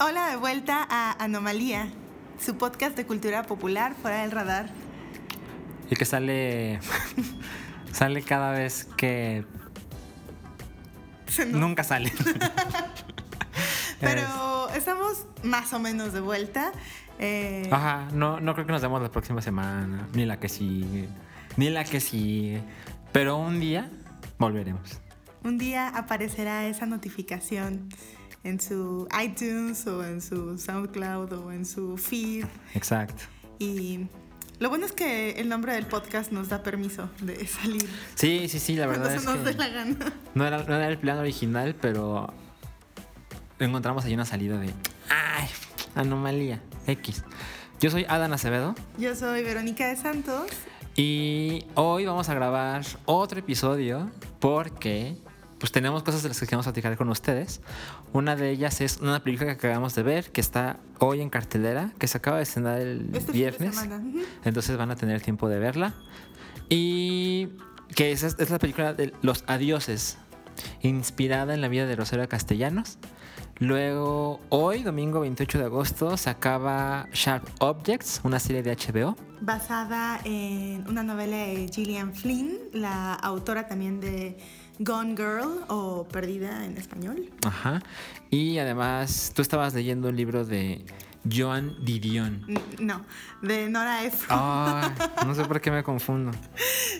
Hola de vuelta a Anomalía, su podcast de cultura popular fuera del radar. Y que sale. sale cada vez que. Nunca sale. Pero estamos más o menos de vuelta. Eh, Ajá, no, no creo que nos demos la próxima semana, ni la que sigue, ni la que sigue. Pero un día volveremos. Un día aparecerá esa notificación en su iTunes o en su SoundCloud o en su feed. Exacto. Y lo bueno es que el nombre del podcast nos da permiso de salir Sí, sí, sí, la verdad es nos dé que la gana. no era, no era el plan original, pero encontramos ahí una salida de. ¡Ay! Anomalía. X. Yo soy Adán Acevedo. Yo soy Verónica de Santos. Y hoy vamos a grabar otro episodio porque pues tenemos cosas de las que queremos platicar con ustedes. Una de ellas es una película que acabamos de ver que está hoy en cartelera, que se acaba de estrenar el Este viernes. Entonces van a tener tiempo de verla. Y que es, es la película de Los Adioses, inspirada en la vida de Rosario Castellanos. Luego, hoy, domingo 28 de agosto, se acaba Sharp Objects, una serie de HBO. basada en una novela de Gillian Flynn, la autora también de Gone Girl o Perdida en español. Ajá. Y además, tú estabas leyendo un libro de Joan Didion. No, de Nora Ephron. Ah, no sé por qué me confundo.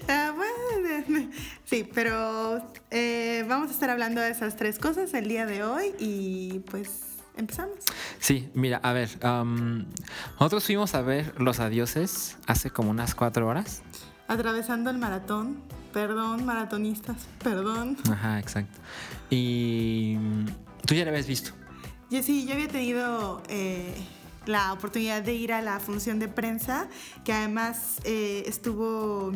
Ah, bueno, sí, pero eh, vamos a estar hablando de esas tres cosas el día de hoy y pues empezamos. Sí, mira, a ver, nosotros fuimos a ver Los Adioses hace como unas cuatro horas. Atravesando el maratón. Perdón, maratonistas, perdón. Ajá, exacto. Y mm, tú ya la habías visto. Yo sí, yo había tenido eh, la oportunidad de ir a la función de prensa, que además eh, estuvo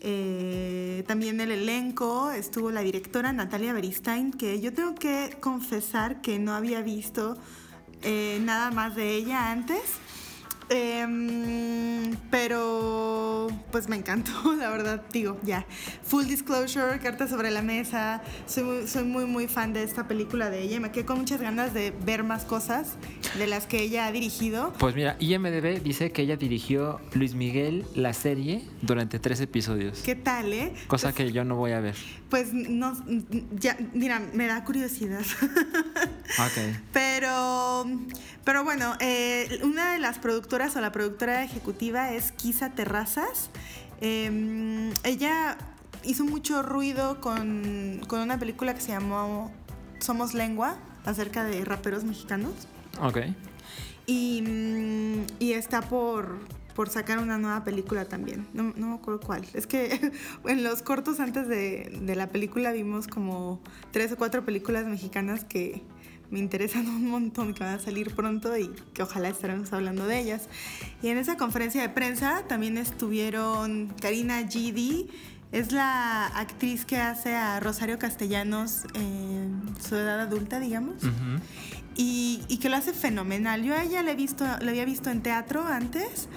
eh, también el elenco, estuvo la directora Natalia Beristain, que yo tengo que confesar que no había visto nada más de ella antes. Em, pero pues me encantó, la verdad, digo, ya. Full disclosure, carta sobre la mesa. Soy muy, soy muy, muy fan de esta película de ella. Me quedé con muchas ganas de ver más cosas de las que ella ha dirigido. Pues mira, IMDB dice que ella dirigió Luis Miguel la serie durante tres episodios. ¿Qué tal, eh? Cosa que yo no voy a ver. Pues no, ya, mira, me da curiosidad. Ok. Pero, pero bueno, eh, una de las productoras o la productora ejecutiva es Kisa Terrazas. Eh, ella hizo mucho ruido con, con una película que se llamó Somos Lengua, acerca de raperos mexicanos. Ok. Y, mm, y está por, por sacar una nueva película también. No, no me acuerdo cuál. Es que en los cortos antes de, de la película vimos como tres o cuatro películas mexicanas que me interesan un montón, que van a salir pronto y que ojalá estaremos hablando de ellas. Y en esa conferencia de prensa también estuvieron Karina GD. Es la actriz que hace a Rosario Castellanos en su edad adulta, digamos. Y, y que lo hace fenomenal. Yo a ella la, he visto, la había visto en teatro antes.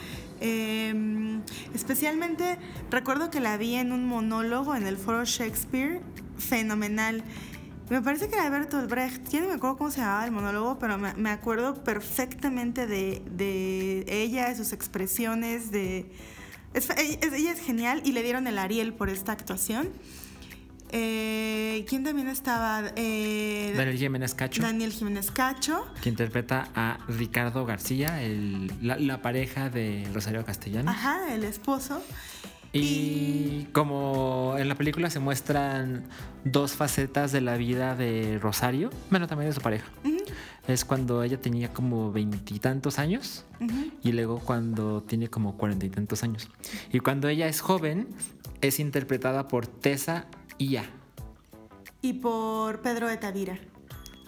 eh, especialmente recuerdo que la vi en un monólogo en el foro Shakespeare. Fenomenal. Me parece que era de Bertolt Brecht. Ya no me acuerdo cómo se llamaba el monólogo, pero me, me acuerdo perfectamente de, de ella, de sus expresiones, de... es- ella es genial y le dieron el Ariel por esta actuación. Eh, ¿Quién también estaba? Eh, Daniel Jiménez Cacho, Daniel Jiménez Cacho. que interpreta a Ricardo García, el- la, la pareja de Rosario Castellanos. Ajá, el esposo. Y como en la película se muestran dos facetas de la vida de Rosario, bueno, también de su pareja. Es cuando ella tenía como veintitantos años y luego cuando tiene como cuarenta y tantos años. Y cuando ella es joven, es interpretada por Tessa Ia. Y por Pedro de Tavira.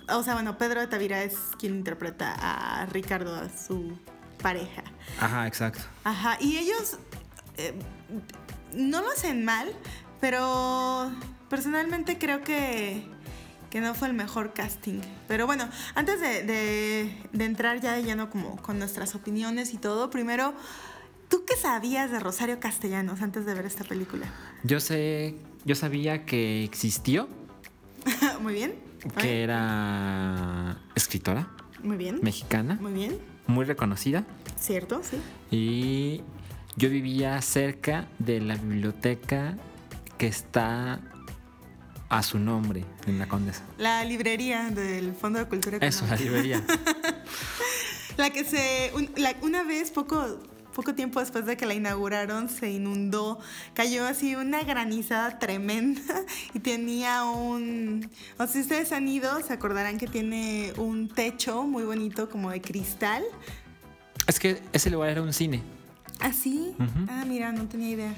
O sea, bueno, Pedro de Tavira es quien interpreta a Ricardo, a su pareja. Ajá, exacto. Ajá, y ellos eh, no lo hacen mal, pero personalmente creo que, que no fue el mejor casting. Pero bueno, antes de, de- de entrar ya de lleno como con nuestras opiniones y todo, primero, ¿tú qué sabías de Rosario Castellanos antes de ver esta película? Yo sé, yo sabía que existió. muy bien. que era escritora. Muy bien. Mexicana. Muy bien. Muy reconocida. Cierto, sí. Y yo vivía cerca de la biblioteca que está a su nombre en la Condesa. La librería del Fondo de Cultura Eso, la librería. la que se. una vez, poco, poco tiempo después de que la inauguraron, se inundó. Cayó así una granizada tremenda y tenía un. O si ustedes han ido, se acordarán que tiene un techo muy bonito, como de cristal. Es que ese lugar era un cine. ¿Ah, sí? Ah, mira, no tenía idea.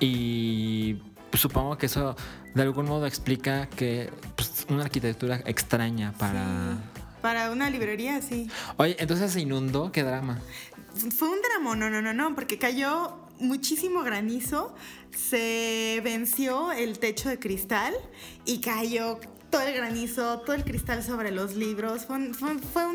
Y pues, supongo que eso de algún modo explica que pues, una arquitectura extraña para... Para una librería, sí. Oye, entonces se inundó, qué drama. Fue un drama, no, no, no, no, porque cayó muchísimo granizo, se venció el techo de cristal y cayó todo el granizo, todo el cristal sobre los libros. Fue,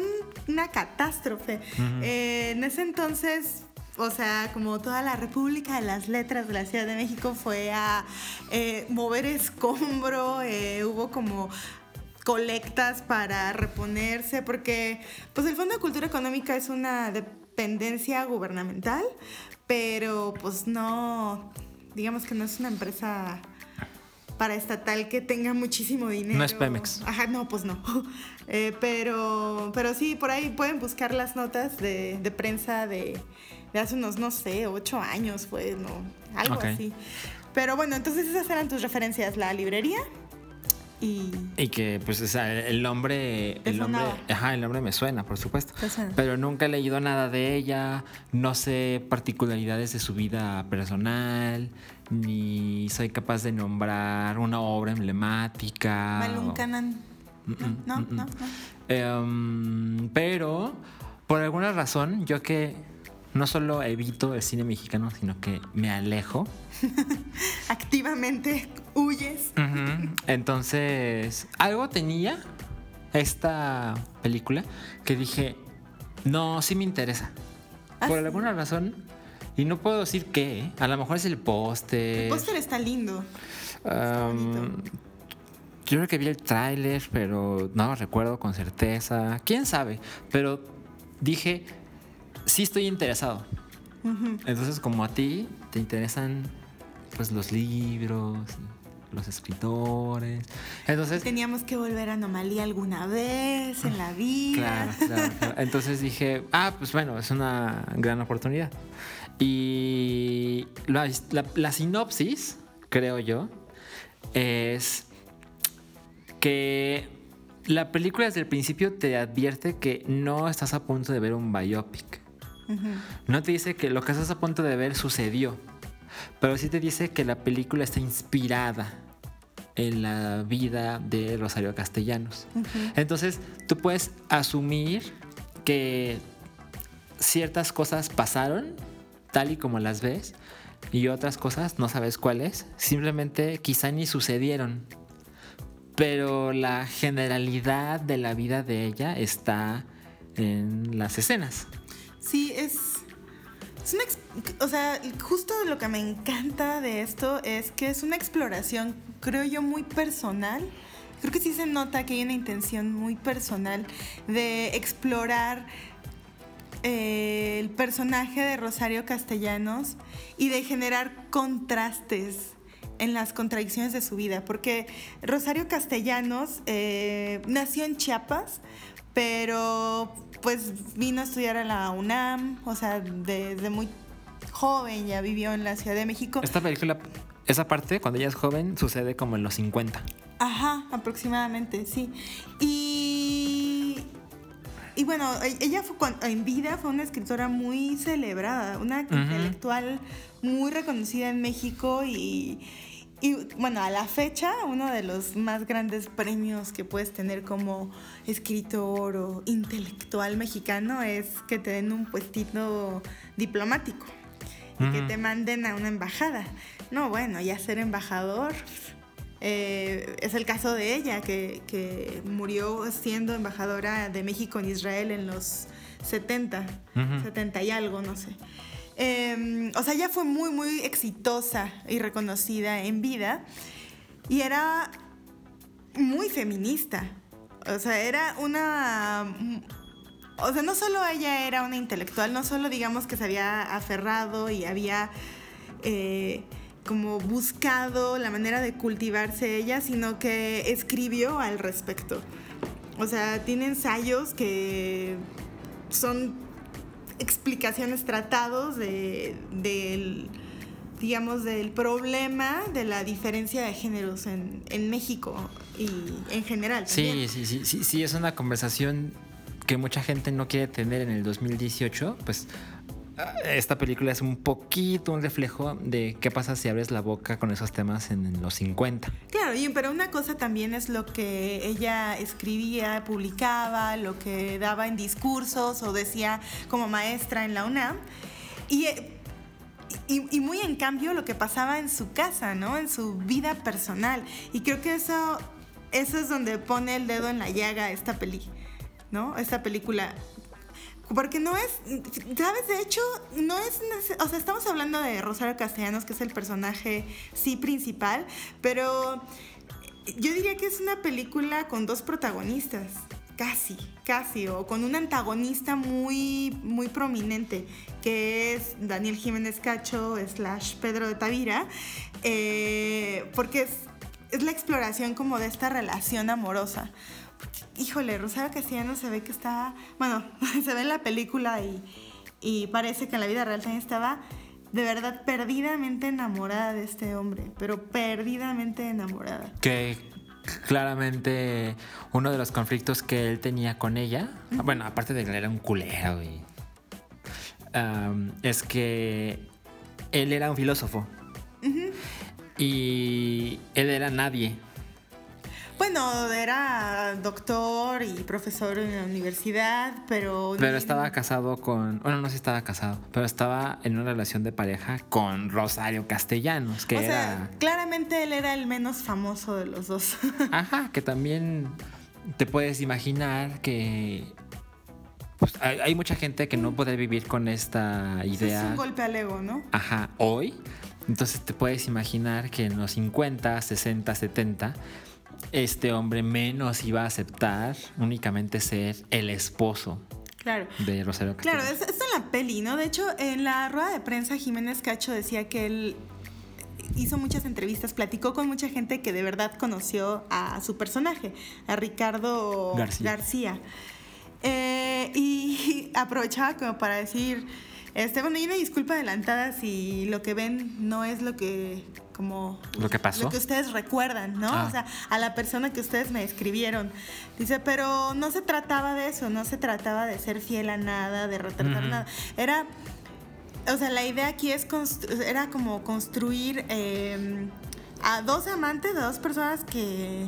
una catástrofe. Eh, en ese entonces o sea, como toda la República de las Letras de la Ciudad de México fue a eh, mover escombro, eh, hubo como colectas para reponerse, porque pues el Fondo de Cultura Económica es una dependencia gubernamental, pero pues no, digamos que no es una empresa para estatal que tenga muchísimo dinero. No es Pemex. Ajá, no, pues no. Eh, pero, pero sí, por ahí pueden buscar las notas de, de prensa de, de hace unos, no sé, ocho años fue, no, algo así. Pero bueno, entonces esas eran tus referencias, la librería y... Y que pues el nombre, el nombre, ajá, el nombre me suena, por supuesto. Pero nunca he leído nada de ella, no sé particularidades de su vida personal, ni soy capaz de nombrar una obra emblemática. Canan. No, no, no, em, pero por alguna razón, yo que no solo evito el cine mexicano, sino que me alejo. Activamente huyes. Entonces, algo tenía esta película que dije, no, sí me interesa. ¿Ah, Por alguna razón. Y no puedo decir qué. ¿eh? A lo mejor es el póster. El póster está lindo. yo creo que vi el tráiler, pero no lo recuerdo con certeza. ¿Quién sabe? Pero dije, sí estoy interesado. Entonces, como a ti te interesan pues los libros, los escritores. Entonces teníamos que volver a Anomalía alguna vez en la vida. Claro, claro, Entonces dije, ah, pues bueno, es una gran oportunidad. Y la sinopsis, creo yo, es que la película desde el principio te advierte que no estás a punto de ver un biopic. No te dice que lo que estás a punto de ver sucedió, pero sí te dice que la película está inspirada en la vida de Rosario Castellanos. Entonces, tú puedes asumir que ciertas cosas pasaron tal y como las ves y otras cosas no sabes cuáles, simplemente quizá ni sucedieron. Pero la generalidad de la vida de ella está en las escenas. Sí, es. Es una o sea, justo lo que me encanta de esto es que es una exploración, creo yo, muy personal. Creo que sí se nota que hay una intención muy personal de explorar eh, el personaje de Rosario Castellanos y de generar contrastes en las contradicciones de su vida, porque Rosario Castellanos eh, nació en Chiapas, pero pues vino a estudiar a la UNAM, o sea, desde muy joven ya vivió en la Ciudad de México. Esta película, esa parte, cuando ella es joven, sucede como en los 50. Ajá, aproximadamente, sí. Y, y bueno, e, ella fue, en vida fue una escritora muy celebrada, una intelectual muy reconocida en México y y bueno, a la fecha, uno de los más grandes premios que puedes tener como escritor o intelectual mexicano es que te den un puestito diplomático y que te manden a una embajada. No, bueno, ya ser embajador eh, es el caso de ella, que, murió siendo embajadora de México en Israel en los 70, 70 y algo, no sé. Em, o sea, ella fue muy, muy exitosa y reconocida en vida. Y era muy feminista. O sea, era una... O sea, no solo ella era una intelectual, no solo digamos que se había aferrado y había eh, como buscado la manera de cultivarse ella, sino que escribió al respecto. O sea, tiene ensayos que son explicaciones, tratados de, del, digamos, del problema de la diferencia de géneros en, en México y en general. Sí, sí, sí, sí, sí, es una conversación que mucha gente no quiere tener en el 2018, pues esta película es un poquito un reflejo de qué pasa si abres la boca con esos temas en, los 50. Pero una cosa también es lo que ella escribía, publicaba, lo que daba en discursos o decía como maestra en la UNAM. Y, y, muy en cambio lo que pasaba en su casa, ¿no? En su vida personal. Y creo que eso, eso es donde pone el dedo en la llaga esta peli, ¿no? Esta película porque no es, ¿sabes? De hecho, no es, o sea, estamos hablando de Rosario Castellanos, que es el personaje, sí, principal, pero yo diría que es una película con dos protagonistas, casi, casi, o con un antagonista muy, muy prominente, que es Daniel Jiménez Cacho, slash Pedro de Tavira, eh, porque es, es la exploración como de esta relación amorosa híjole, Rosario Castellanos se ve que está, bueno, se ve en la película y, y parece que en la vida real también estaba de verdad perdidamente enamorada de este hombre, pero perdidamente enamorada. Que claramente uno de los conflictos que él tenía con ella, bueno, aparte de que era un culero, y, es que él era un filósofo y él era nadie. Bueno, era doctor y profesor en la universidad, pero... Pero estaba casado con... Bueno, no sé si estaba casado, pero estaba en una relación de pareja con Rosario Castellanos, que o Sea, claramente él era el menos famoso de los dos. Ajá, que también te puedes imaginar que... Pues hay, mucha gente que no puede vivir con esta idea. Es un golpe al ego, ¿no? Ajá, hoy. Entonces te puedes imaginar que en los 50, 60, 70 este hombre menos iba a aceptar únicamente ser el esposo claro. de Rosario Claro, es, es en la peli, ¿no? De hecho, en la rueda de prensa Jiménez Cacho decía que él hizo muchas entrevistas, platicó con mucha gente que de verdad conoció a su personaje, a Ricardo García. Eh, y aprovechaba como para decir, este, bueno, y una disculpa adelantada si lo que ven no es lo que como lo que pasó. lo que ustedes recuerdan no ah. o sea a la persona que ustedes me escribieron. Dice pero no se trataba de eso no se trataba de ser fiel a nada de retratar nada. Era o sea la idea aquí es era como construir em, a dos amantes de dos personas que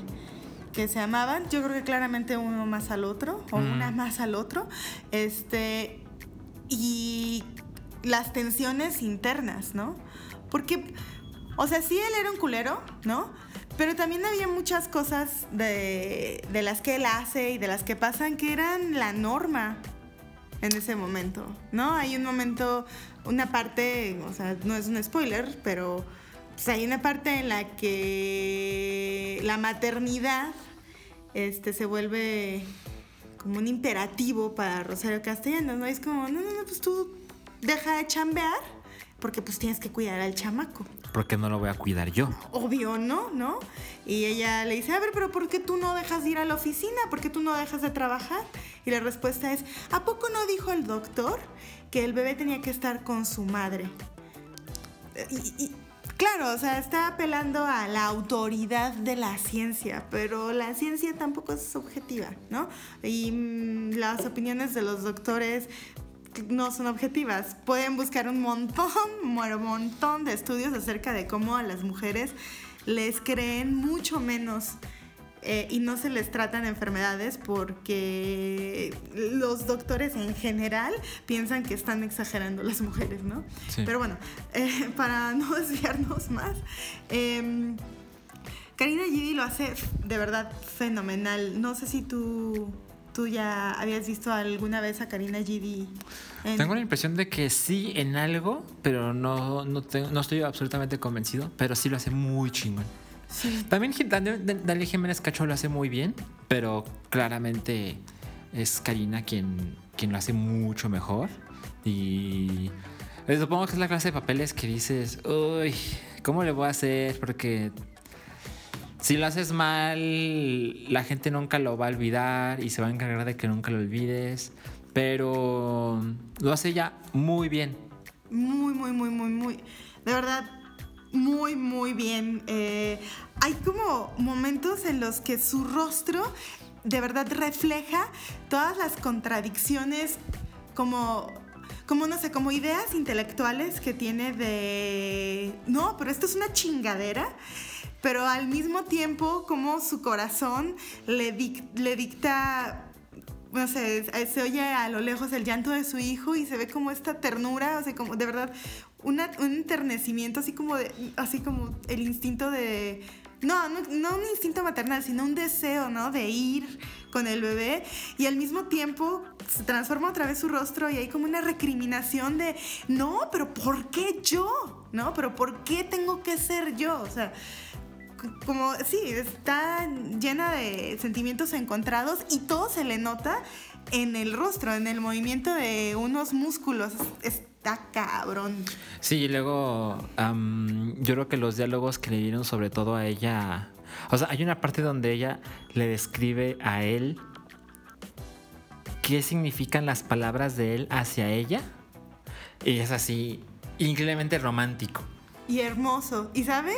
que se amaban. Yo creo que claramente uno más al otro o una más al otro. Este y las tensiones internas no porque o sea, sí, él era un culero, ¿no? Pero también había muchas cosas de, las que él hace y de las que pasan que eran la norma en ese momento, ¿no? Hay un momento, una parte, o sea, no es un spoiler, pero pues, hay una parte en la que la maternidad este, se vuelve como un imperativo para Rosario Castellanos, ¿no? Es como, no, no, no, pues tú deja de chambear porque pues tienes que cuidar al chamaco. ¿Por qué no lo voy a cuidar yo? Obvio, ¿no? ¿No? Y ella le dice, a ver, pero ¿por qué tú no dejas de ir a la oficina? ¿Por qué tú no dejas de trabajar? Y la respuesta es, ¿a poco no dijo el doctor que el bebé tenía que estar con su madre? Y, claro, o sea, está apelando a la autoridad de la ciencia, pero la ciencia tampoco es objetiva, ¿no? Y mm, las opiniones de los doctores no son objetivas. Pueden buscar un montón, un montón de estudios acerca de cómo a las mujeres les creen mucho menos eh, y no se les tratan enfermedades porque los doctores en general piensan que están exagerando las mujeres, ¿no? Pero bueno, eh, para no desviarnos más, eh, Karina Gidi lo hace de verdad fenomenal. No sé si tú ¿Tú ya habías visto alguna vez a Karina GD? Tengo la impresión de que sí en algo, pero no, no, no, estoy absolutamente convencido, pero sí lo hace muy chingón. Sí. También Daniel- Daniel Jiménez Cacho lo hace muy bien, pero claramente es Karina quien, quien lo hace mucho mejor. Y supongo que es la clase de papeles que dices, uy, ¿cómo le voy a hacer? Porque si lo haces mal, la gente nunca lo va a olvidar y se va a encargar de que nunca lo olvides. Pero lo hace ya muy bien. Muy, muy, muy, muy, muy. De verdad, muy, muy bien. Eh, hay como momentos en los que su rostro de verdad refleja todas las contradicciones como como no sé, como ideas intelectuales que tiene de no, pero esto es una chingadera, pero al mismo tiempo como su corazón le, le dicta no sé, se oye a lo lejos el llanto de su hijo y se ve como esta ternura, o sea, como de verdad un enternecimiento así como de, así como el instinto de no, no, un instinto maternal, sino un deseo, ¿no? De ir con el bebé y al mismo tiempo se transforma otra vez su rostro y hay como una recriminación de, no, pero ¿por qué yo? ¿No? Pero ¿por qué tengo que ser yo? O sea, como, sí, está llena de sentimientos encontrados y todo se le nota en el rostro, en el movimiento de unos músculos. Está cabrón. Sí, y luego yo creo que los diálogos que le dieron sobre todo a ella, o sea, hay una parte donde ella le describe a él qué significan las palabras de él hacia ella y es así increíblemente romántico. y hermoso. ¿Y sabes?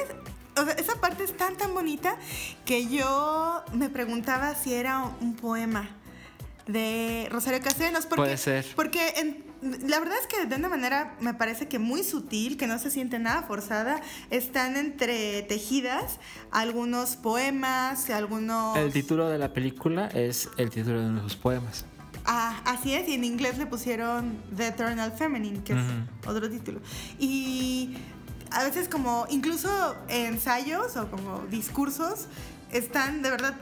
O sea, esa parte es tan tan bonita que yo me preguntaba si era un poema de Rosario Castellanos. Porque, Puede ser. Porque en- la verdad es que de una manera me parece que muy sutil, que no se siente nada forzada, están entretejidas algunos poemas, algunos... El título de la película es el título de uno de sus poemas. Ah, así es, y en inglés le pusieron The Eternal Feminine, que es otro título. Y a veces como incluso ensayos o como discursos están de verdad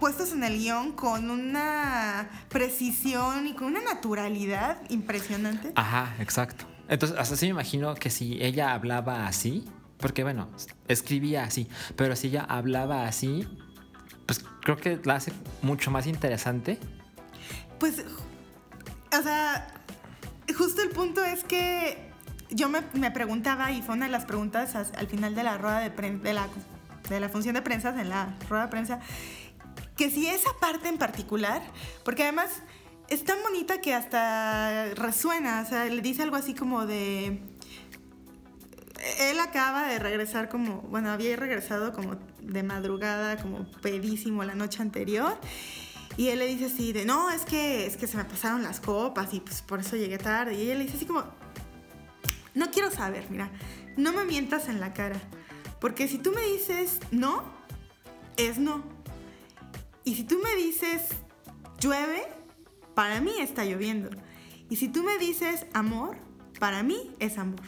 puestos en el guion con una precisión y con una naturalidad impresionante. Ajá, exacto. Entonces, hasta así me imagino que si ella hablaba así, porque bueno, escribía así, pero si ella hablaba así, pues creo que la hace mucho más interesante. Pues, o sea, justo el punto es que yo me, me preguntaba, y fue una de las preguntas as- al final de la rueda de prensa, de la, de la función de prensa, en la rueda de prensa, que si esa parte en particular, porque además es tan bonita que hasta resuena, o sea, le dice algo así como de... Él acaba de regresar como, bueno, había regresado como de madrugada, como pedísimo la noche anterior. Y él le dice así de, no, es que, es que se me pasaron las copas y pues por eso llegué tarde. Y ella le dice así como, no quiero saber, mira, no me mientas en la cara. Porque si tú me dices no, es no. Y si tú me dices llueve, para mí está lloviendo. Y si tú me dices amor, para mí es amor.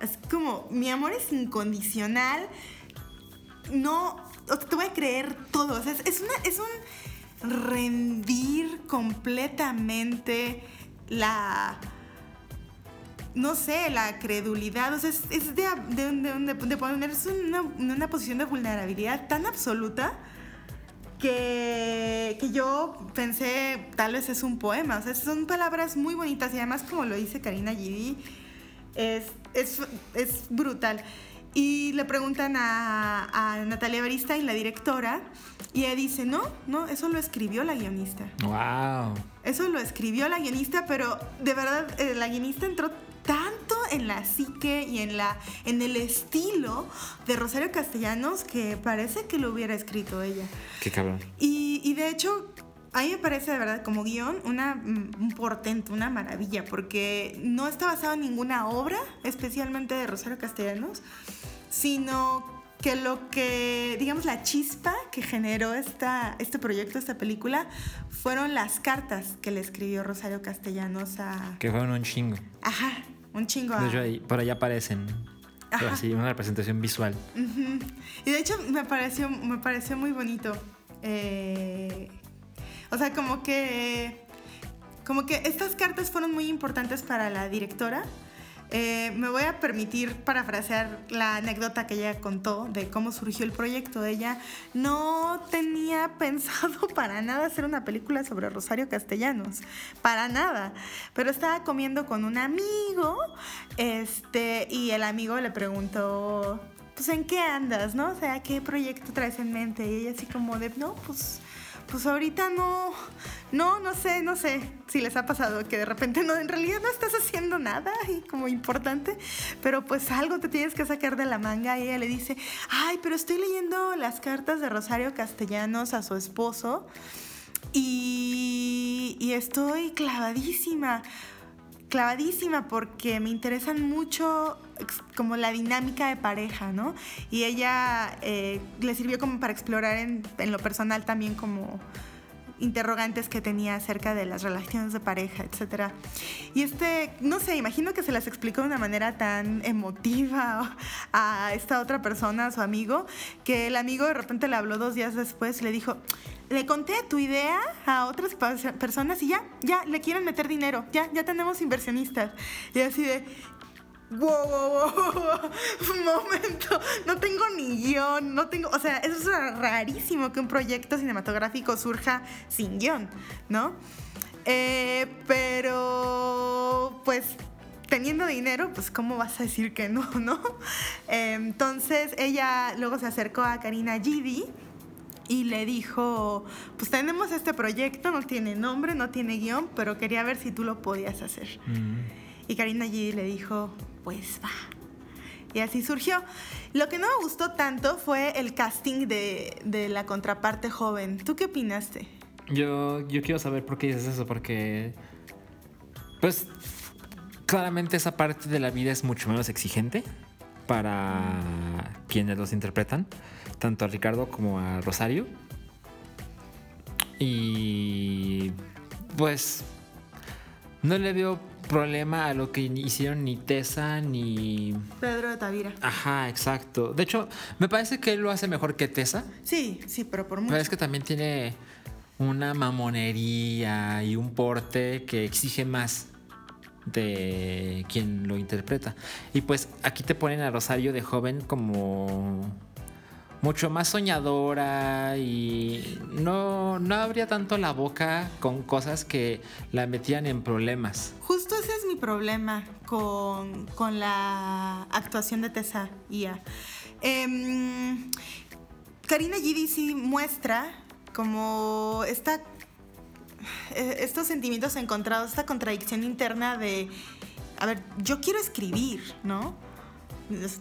Es como, mi amor es incondicional. No, te voy a creer todo. O sea, es, una, es un rendir completamente la no sé, la credulidad, o sea, es, es de, de, de, de ponerse en una posición de vulnerabilidad tan absoluta que, que yo pensé, tal vez es un poema, o sea, son palabras muy bonitas y además como lo dice Karina Gidi, es, es, es brutal. Y le preguntan a, a Natalia Barista y la directora, y ella dice, no, no, eso lo escribió la guionista. ¡Wow! Eso lo escribió la guionista, pero de verdad eh, la guionista entró tanto en la psique y en, la, en el estilo de Rosario Castellanos que parece que lo hubiera escrito ella. ¡Qué cabrón! Y, y de hecho, a mí me parece de verdad como guion una, mm, un portento, una maravilla, porque no está basado en ninguna obra, especialmente de Rosario Castellanos, sino que lo que, digamos, la chispa que generó esta, este proyecto, esta película, fueron las cartas que le escribió Rosario Castellanos a... Que fueron un chingo. Ajá, un chingo. De hecho, ahí- por allá aparecen. Ajá. Así, una representación visual. Y de hecho me pareció, me pareció muy bonito. Eh, o sea, como que, como que estas cartas fueron muy importantes para la directora. Eh, me voy a permitir parafrasear la anécdota que ella contó de cómo surgió el proyecto. Ella no tenía pensado para nada hacer una película sobre Rosario Castellanos, para nada. Pero estaba comiendo con un amigo, este, y el amigo le preguntó, pues en qué andas, ¿no? O sea, ¿qué proyecto traes en mente? Y ella así como de, no, pues pues ahorita no, no, no sé, no sé si les ha pasado que de repente no, en realidad no estás haciendo nada y como importante, pero pues algo te tienes que sacar de la manga y ella le dice, ay, pero estoy leyendo las cartas de Rosario Castellanos a su esposo y, y estoy clavadísima clavadísima porque me interesan mucho como la dinámica de pareja, ¿no? Y ella eh, le sirvió como para explorar en, en, lo personal también como interrogantes que tenía acerca de las relaciones de pareja, etc. Y este, no sé, imagino que se las explicó de una manera tan emotiva a esta otra persona, a su amigo, que el amigo de repente le habló dos días después y le dijo, le conté tu idea a otras personas y ya, ya, le quieren meter dinero, ya, ya tenemos inversionistas. Y así de, wow, wow, wow, un momento, no tengo ni guion, no tengo, o sea, eso es rarísimo que un proyecto cinematográfico surja sin guion, ¿no? Eh, pero, pues, teniendo dinero, pues, ¿cómo vas a decir que no, no? Eh, entonces, ella luego se acercó a Karina Gidi y le dijo, pues tenemos este proyecto, no tiene nombre, no tiene guion, pero quería ver si tú lo podías hacer. Mm. Y Karina allí le dijo, pues va. Y así surgió. Lo que no me gustó tanto fue el casting de, de la contraparte joven. ¿Tú qué opinaste? Yo, yo quiero saber por qué dices eso, porque pues claramente esa parte de la vida es mucho menos exigente para quienes los interpretan tanto a Ricardo como a Rosario. Y pues no le veo problema a lo que hicieron ni Tessa ni Pedro de Tavira. Ajá, exacto. De hecho, me parece que él lo hace mejor que Tessa. Sí, sí, pero por mucho. Pero es que también tiene una mamonería y un porte que exige más de quien lo interpreta. Y pues aquí te ponen a Rosario de joven como mucho más soñadora y no, no abría tanto la boca con cosas que la metían en problemas. Justo ese es mi problema con, la actuación de Tessa Ia. Em, Karina Gidi sí muestra como esta, eh, estos sentimientos encontrados, esta contradicción interna de, a ver, yo quiero escribir, ¿no?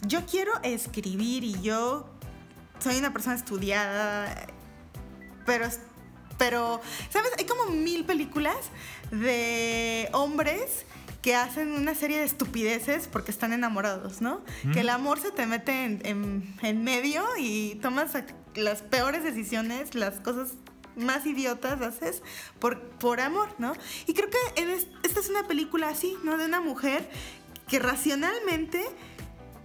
Yo quiero escribir y yo soy una persona estudiada, pero, pero, ¿sabes? Hay como mil películas de hombres que hacen una serie de estupideces porque están enamorados, ¿no? Que el amor se te mete en, medio y tomas las peores decisiones, las cosas más idiotas haces por, por amor, ¿no? Y creo que esta es una película así, ¿no? De una mujer que racionalmente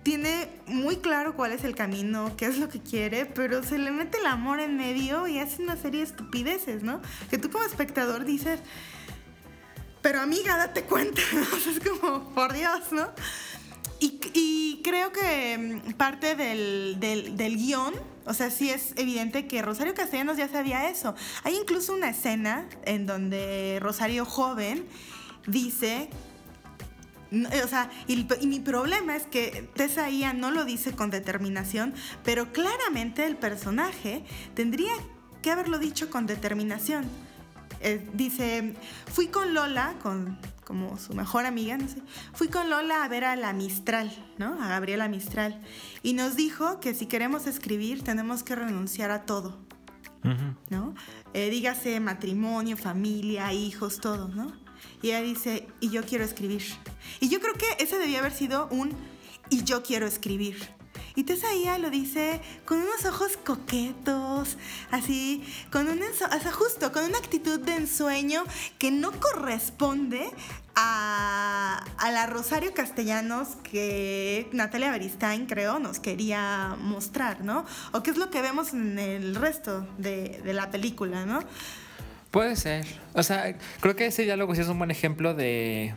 tiene muy claro cuál es el camino, qué es lo que quiere, pero se le mete el amor en medio y hace una serie de estupideces, ¿no? Que tú como espectador dices, pero amiga, date cuenta, es como, por Dios, ¿no? Y, creo que mm, parte del, del, del guion, o sea, sí es evidente que Rosario Castellanos ya sabía eso. Hay incluso una escena en donde Rosario joven dice o sea, y, mi problema es que Tessa no lo dice con determinación, pero claramente el personaje tendría que haberlo dicho con determinación. Eh, dice, fui con Lola, con, como su mejor amiga, no sé, fui con Lola a ver a la Mistral, ¿no? A Gabriela Mistral. Y nos dijo que si queremos escribir tenemos que renunciar a todo, ¿no? Eh, dígase matrimonio, familia, hijos, todo, ¿no? Y ella dice, y yo quiero escribir. Y yo creo que ese debía haber sido un, y yo quiero escribir. Y Tessa Ia lo dice con unos ojos coquetos, así, con un o sea, justo, con una actitud de ensueño que no corresponde a, a, la Rosario Castellanos que Natalia Beristain, creo, nos quería mostrar, ¿no? O qué es lo que vemos en el resto de, de la película, ¿no? Puede ser. O sea, creo que ese diálogo sí es un buen ejemplo de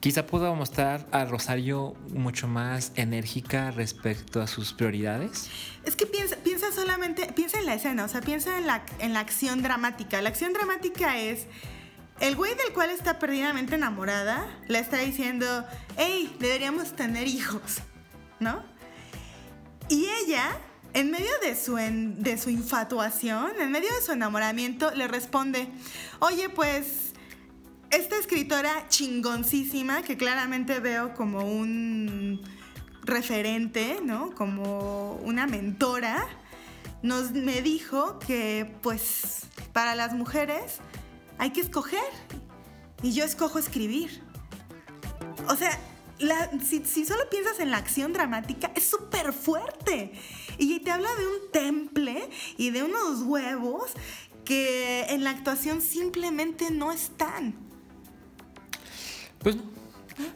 quizá pudo mostrar a Rosario mucho más enérgica respecto a sus prioridades. Es que piensa, piensa solamente, piensa en la escena, o sea, piensa en la, en la acción dramática. La acción dramática es el güey del cual está perdidamente enamorada le está diciendo, hey, deberíamos tener hijos, ¿no? Y ella, en medio de su, de su infatuación, en medio de su enamoramiento, le responde, oye, pues, esta escritora chingoncísima, que claramente veo como un referente, ¿no? Como una mentora, nos me dijo que, pues, para las mujeres hay que escoger. Y yo escojo escribir. O sea, la- si, si solo piensas en la acción dramática, es súper fuerte. Y te habla de un temple y de unos huevos que en la actuación simplemente no están. Pues no.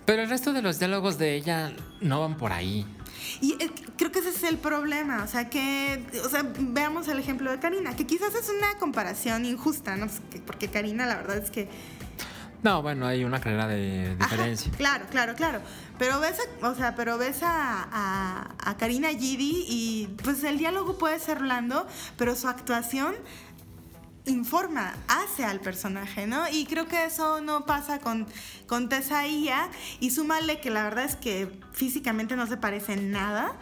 Pero el resto de los diálogos de ella no van por ahí. Y eh, creo que ese es el problema. O sea, que, o sea, veamos el ejemplo de Karina, que quizás es una comparación injusta, ¿no? Pues que- Porque Karina, la verdad es que No, bueno, hay una carrera de Ajá, diferencia. claro, claro, claro. Pero ves a, o sea, pero ves a, a- a Karina Gidi y pues el diálogo puede ser blando, pero su actuación informa, hace al personaje, ¿no? Y creo que eso no pasa con, con Tessa Ia. Y súmale que la verdad es que físicamente no se parece en nada.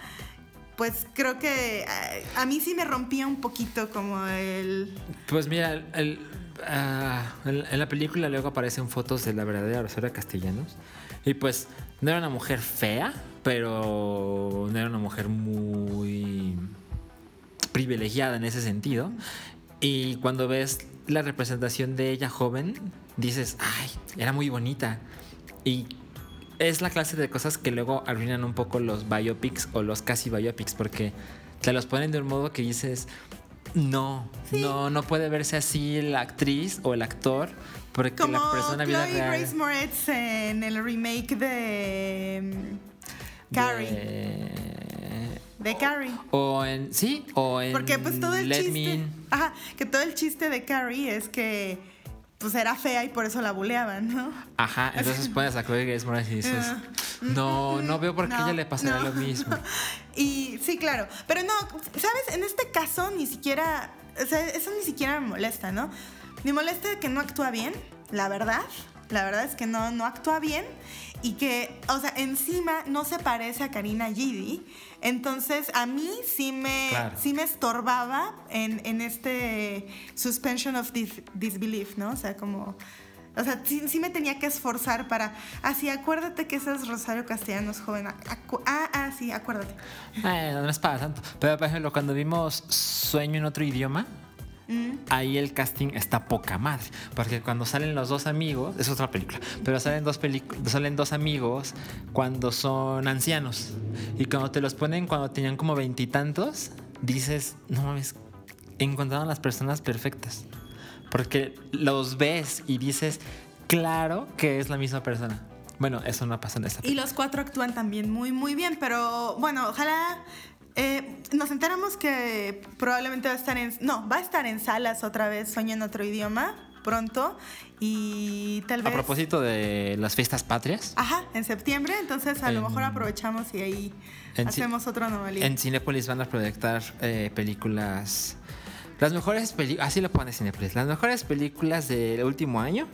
Pues creo que eh, a mí sí me rompía un poquito como el... Pues mira, el- ah, en, en la película luego aparecen fotos de la verdadera Rosario Castellanos. Y pues no era una mujer fea, pero no era una mujer muy privilegiada en ese sentido. Y cuando ves la representación de ella joven, dices, ay, era muy bonita. Y es la clase de cosas que luego arruinan un poco los biopics o los casi biopics, porque te los ponen de un modo que dices, no, no, no puede verse así la actriz o el actor, porque Como la persona vida Chloe real. Grace Moretz en el remake de... mm, Carrie. de- De Carrie. O en. Sí, o en. Porque pues todo el Let chiste. Ajá, que todo el chiste de Carrie es que pues era fea y por eso la buleaban, ¿no? Ajá, entonces pones a Chloe Grace Moretz y dices, Ah. no, no veo por qué No, ella le pasará no. lo mismo. Y sí, claro. Pero no, ¿sabes? En este caso ni siquiera. O sea, eso ni siquiera me molesta, ¿no? Me molesta que no actúa bien, la verdad. La verdad es que no, no actúa bien. Y que, o sea, encima no se parece a Karina Gidi. Entonces, a mí sí me, Claro. sí me estorbaba en, en este suspension of dis- disbelief, ¿no? O sea, como. O sea, sí, sí me tenía que esforzar para. Ah, sí, acuérdate que ese es Rosario Castellanos joven. Acu- ah, ah, sí, acuérdate. Ay, no es para tanto. Pero, por ejemplo, cuando vimos Sueño en otro idioma, Mm. ahí el casting está poca madre. Porque cuando salen los dos amigos, es otra película, pero salen dos, salen dos amigos cuando son ancianos. Y cuando te los ponen cuando tenían como veintitantos, dices, no mames, encontraron las personas perfectas. Porque los ves y dices, claro que es la misma persona. Bueno, eso no pasa en esta Y los cuatro actúan también muy, muy bien, pero bueno, ojalá eh, nos enteramos que probablemente va a estar en, no, va a estar en salas otra vez, Sueño en otro idioma, pronto, y tal A vez... propósito de las fiestas patrias, Ajá, en septiembre, entonces a lo mejor aprovechamos y ahí ci- hacemos otra anomalía. en Cinépolis van a proyectar eh, películas. Las mejores películas, así lo pone Cinépolis, las mejores películas del último año,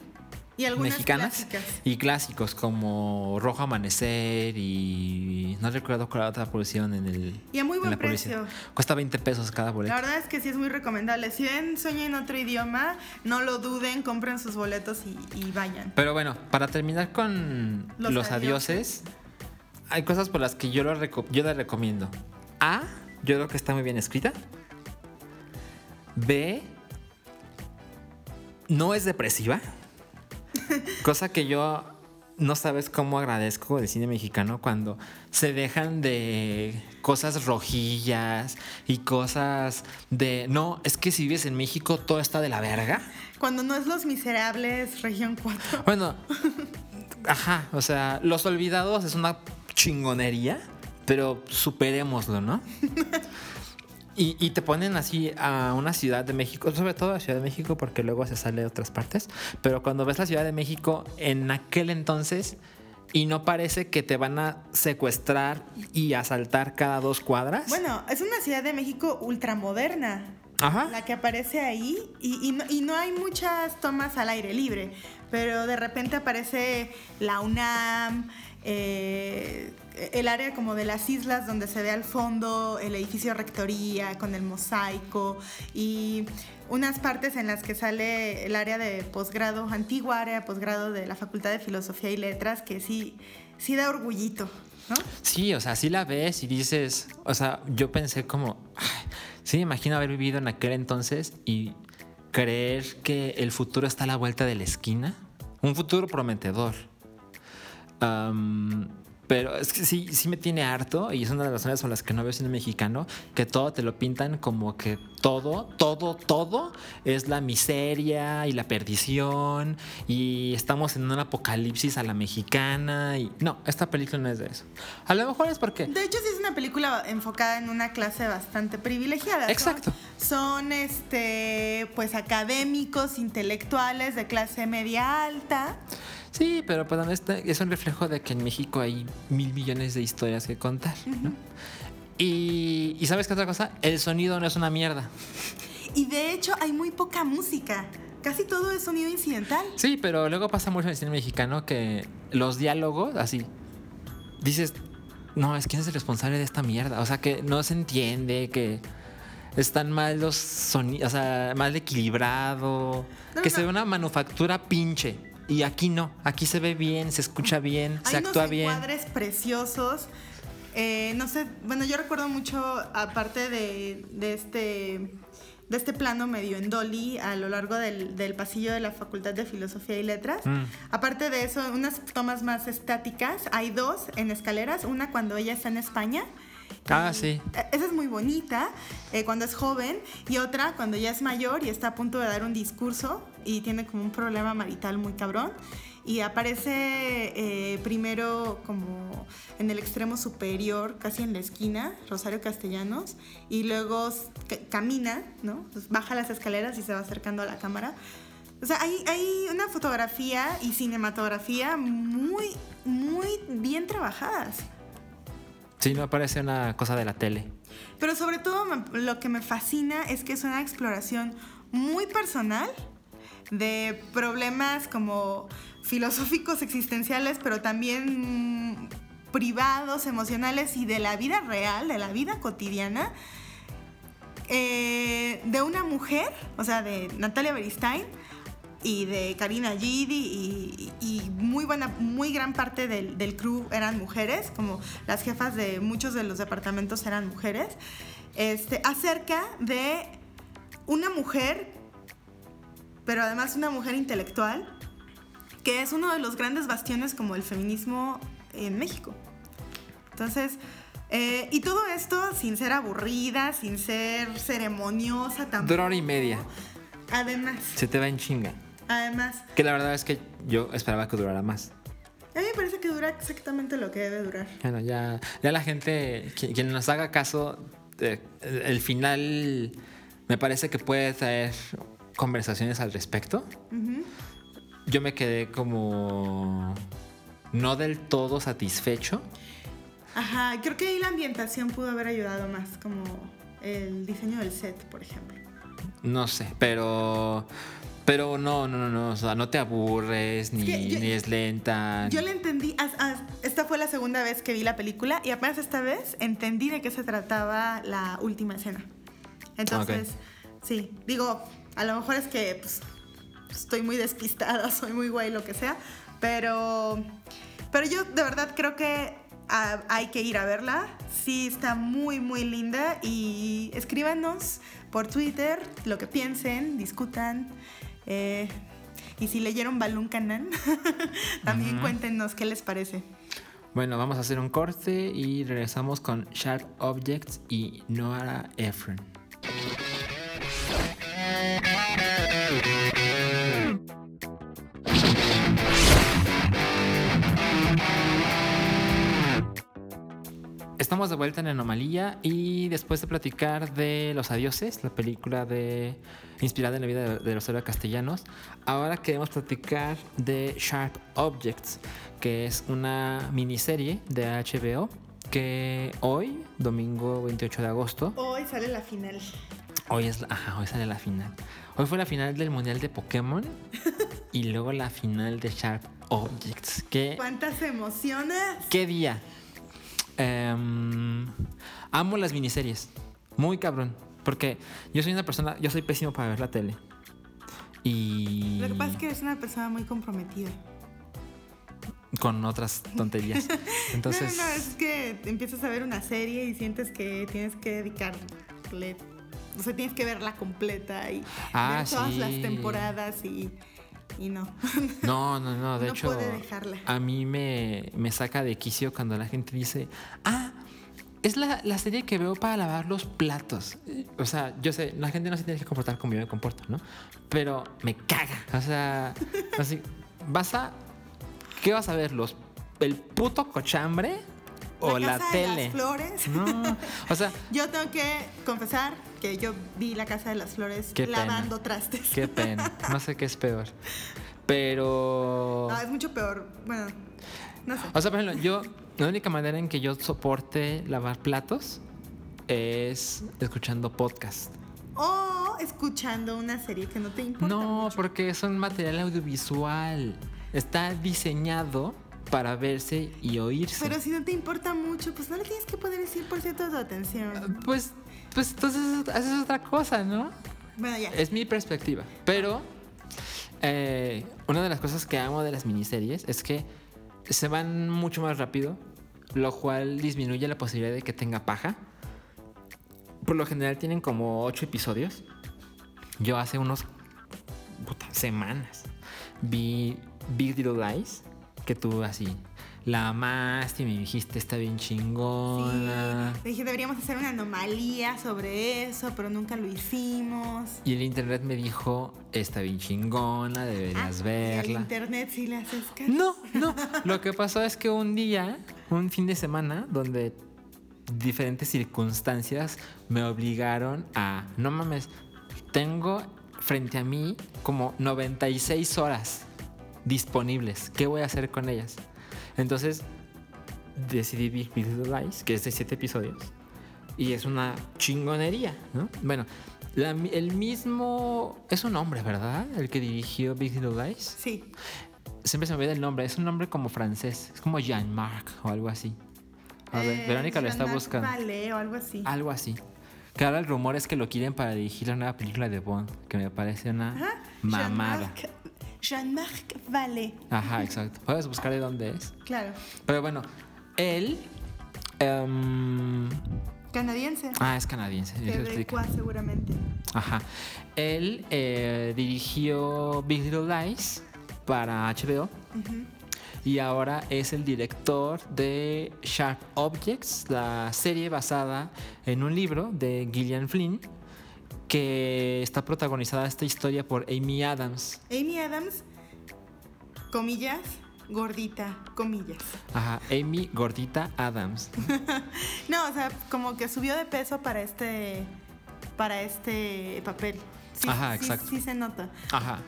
y algunas mexicanas clásicas. y clásicos como Rojo Amanecer y no recuerdo cuál otra producción en el. Y a muy en buen la publicidad. precio. Cuesta 20 pesos cada La boleto. verdad es que sí es muy recomendable. Si ven Sueño en otro idioma, no lo duden, compren sus boletos y, y vayan. Pero bueno, para terminar con Los los, adioses, hay cosas por las que yo, lo yo le recomiendo. A, yo creo que está muy bien escrita. B, no es depresiva. Cosa que yo no sabes cómo agradezco del cine mexicano cuando se dejan de cosas rojillas y cosas de, no, es que si vives en México todo está de la verga. Cuando no es Los Miserables, Región 4. Bueno, ajá, o sea, Los Olvidados es una chingonería, pero superémoslo, ¿no? Y, y te ponen así a una ciudad de México, sobre todo a Ciudad de México, porque luego se sale a otras partes. Pero cuando ves la Ciudad de México, en aquel entonces y no parece que te van a secuestrar y asaltar cada dos cuadras. Bueno, es una Ciudad de México ultramoderna. Ajá. La que aparece ahí y, y no, y no hay muchas tomas al aire libre, pero de repente aparece la UNAM, eh, el área como de las islas donde se ve al fondo el edificio rectoría con el mosaico y unas partes en las que sale el área de posgrado, antigua área de posgrado de la Facultad de Filosofía y Letras, que sí, sí da orgullito, ¿no? Sí, o sea, sí la ves y dices, o sea, yo pensé como, sí imagino haber vivido en aquel entonces y creer que el futuro está a la vuelta de la esquina. Un futuro prometedor. Pero es que sí, sí me tiene harto y es una de las razones por las que no veo cine mexicano, que todo te lo pintan como que todo, todo, todo es la miseria y la perdición y estamos en un apocalipsis a la mexicana y no, esta película no es de eso. A lo mejor es porque... De hecho, sí es una película enfocada en una clase bastante privilegiada. Son- Exacto. Son, este, pues académicos, intelectuales de clase media alta. Sí, pero pues es un reflejo de que en México hay mil millones de historias que contar. ¿no? y, y ¿sabes qué otra cosa? El sonido no es una mierda. Y de hecho, hay muy poca música. Casi todo es sonido incidental. Sí, pero luego pasa mucho en el cine mexicano que los diálogos, así, dices, no, es quién es el responsable de esta mierda. O sea, que no se entiende, que están mal los sonidos, o sea, mal equilibrado, No, que no. se ve una manufactura pinche. Y aquí no, aquí se ve bien, se escucha bien, se Hay actúa unos bien. encuadres preciosos. Eh, no sé, bueno, yo recuerdo mucho, aparte de, de este de este plano medio en dolly a lo largo del, del pasillo de la Facultad de Filosofía y Letras. Mm. Aparte de eso, unas tomas más estáticas. Hay dos en escaleras, una cuando ella está en España. Ah, Y, sí. eh, Esa es muy bonita, eh, cuando es joven, y otra cuando ya es mayor y está a punto de dar un discurso y tiene como un problema marital muy cabrón. Y aparece eh, primero como en el extremo superior, casi en la esquina, Rosario Castellanos, y luego camina, ¿no? Pues baja las escaleras y se va acercando a la cámara. O sea, hay, hay una fotografía y cinematografía muy, muy bien trabajadas. Sí, no parece una cosa de la tele. Pero sobre todo lo que me fascina es que es una exploración muy personal de problemas como filosóficos existenciales, pero también privados, emocionales y de la vida real, de la vida cotidiana, eh, de una mujer, o sea, de Natalia Beristain y de Karina Gidi y, y muy buena, muy gran parte del, del crew eran mujeres, como las jefas de muchos de los departamentos eran mujeres, este, acerca de una mujer, pero además una mujer intelectual, que es uno de los grandes bastiones como el feminismo en México. Entonces, eh, y todo esto sin ser aburrida, sin ser ceremoniosa tampoco. Dura hora y media. Además, Se te va en chinga. además, Que la verdad es que yo esperaba que durara más. a mí me parece que dura exactamente lo que debe durar. Bueno, ya, ya la gente, qui- quien nos haga caso, eh, el final me parece que puede traer conversaciones al respecto. Yo me quedé como no del todo satisfecho. Ajá, creo que ahí la ambientación pudo haber ayudado más, como el diseño del set, por ejemplo. No sé, pero. Pero no, no, no, no. O sea, no te aburres, ni, que yo- ni es lenta. Yo le entendí, as- as- esta fue la segunda vez que vi la película y apenas esta vez entendí de qué se trataba la última escena. Entonces, sí, digo, a lo mejor es que pues, estoy muy despistada, soy muy guay, lo que sea, pero, pero yo de verdad creo que ah, hay que ir a verla. Sí, está muy, muy linda y escríbanos por Twitter lo que piensen, discutan. eh, y si leyeron Balloon Canan, también cuéntenos qué les parece. Bueno, vamos a hacer un corte y regresamos con Sharp Objects y Noara Ephron. Estamos de vuelta en Anomalía y después de platicar de Los Adioses, la película inspirada en la vida de los héroes castellanos, ahora queremos platicar de Sharp Objects, que es una miniserie de HBO que hoy, domingo 28 de agosto, Hoy sale la final. Hoy es ajá, hoy sale la final. Hoy fue la final del Mundial de Pokémon y luego la final de Sharp Objects. Que ¿Cuántas emociones? ¿Qué día? Em, amo las miniseries. Muy cabrón. Porque yo soy una persona, yo soy pésimo para ver la tele. Y Lo que pasa es que eres una persona muy comprometida. con otras tonterías. Entonces, no, no, no, es que empiezas a ver una serie y sientes que tienes que dedicarle. O sea, tienes que verla completa y Ah, ver todas sí. las temporadas y, y no. no, no, no. De No hecho, puede dejarla. a mí me, me saca de quicio cuando la gente dice, ah, es la, la serie que veo para lavar los platos. O sea, yo sé, la gente no se tiene que comportar como yo me comporto, ¿no? Pero me caga. O sea, así, vas a... ¿Qué vas a ver? ¿Los, ¿El puto cochambre o la, Casa de tele? las Flores. No, o sea, Yo tengo que confesar que yo vi la Casa de las Flores Qué pena. lavando trastes. qué pena. No sé qué es peor. Pero... No, es mucho peor. Bueno, no sé. O sea, por ejemplo, yo, la única manera en que yo soporte lavar platos es escuchando podcast. O escuchando una serie que no te importa. No, mucho. porque es un material audiovisual. Está diseñado para verse y oírse. Pero si no te importa mucho, pues no le tienes que poner el 100% de tu atención. Pues, pues entonces haces otra cosa, ¿no? Bueno, ya. Es mi perspectiva. Pero eh, una de las cosas que amo de las miniseries es que se van mucho más rápido, lo cual disminuye la posibilidad de que tenga paja. Por lo general tienen como ocho episodios. Yo hace unos puta, semanas vi Big Little Lies, que tú así la amaste y me dijiste está bien chingona. Sí, dije, deberíamos hacer una anomalía sobre eso, pero nunca lo hicimos. Y el internet me dijo, está bien chingona, deberías Ah, verla. Al internet sí le haces caso. No, no. Lo que pasó es que un día, un fin de semana, donde diferentes circunstancias me obligaron a, no mames, tengo frente a mí como 96 horas disponibles. ¿Qué voy a hacer con ellas? Entonces decidí Big Little Lies, que es de 7 episodios. Y es una chingonería, ¿no? Bueno, la- el mismo... Es un hombre, ¿verdad? El que dirigió Big Little Lies Sí. siempre se me olvida el nombre, es un nombre como francés, es como Jean-Marc o algo así. A ver, Eh, Verónica lo está buscando. Vallée o algo así. Algo así. Que ahora el rumor es que lo quieren para dirigir la nueva película de Bond, que me parece una Ajá. mamada. Jean-Marc- Jean-Marc Vallée. Ajá, exacto. Puedes buscar de dónde es. Claro. Pero bueno, él. em, Canadiense. ah, es canadiense. Quebecois seguramente. Ajá. Él eh, dirigió Big Little Lies para HBO. Y ahora es el director de Sharp Objects, la serie basada en un libro de Gillian Flynn, que está protagonizada esta historia por Amy Adams. Amy Adams, comillas, gordita, comillas. Ajá, Amy Gordita Adams. No, o sea, como que subió de peso para este para este papel. Sí, Ajá, sí- exacto. Sí, se nota. Ajá.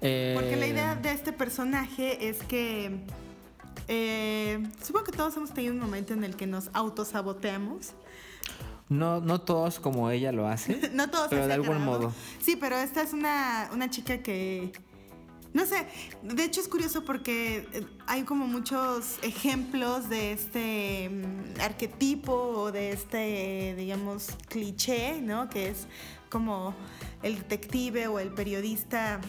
Eh, Porque la idea de este personaje es que eh, supongo que todos hemos tenido un momento en el que nos autosaboteamos. No, no todos como ella lo hace. no todos Pero de algún modo. Sí, pero esta es una, una chica que. No sé, de hecho es curioso porque eh, hay como muchos ejemplos de este mm, arquetipo o de este, digamos, cliché, ¿no? Que es como el detective o el periodista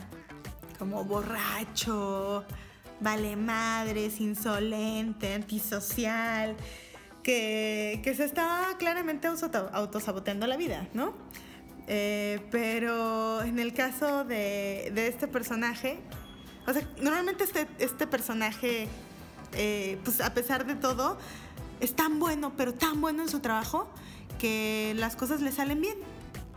como borracho, vale madres, insolente, antisocial, que, se está claramente auto- autosaboteando la vida, ¿no? Eh, pero en el caso de, de este personaje, o sea, normalmente este, este personaje, eh, pues a pesar de todo, es tan bueno, pero tan bueno en su trabajo, que las cosas le salen bien,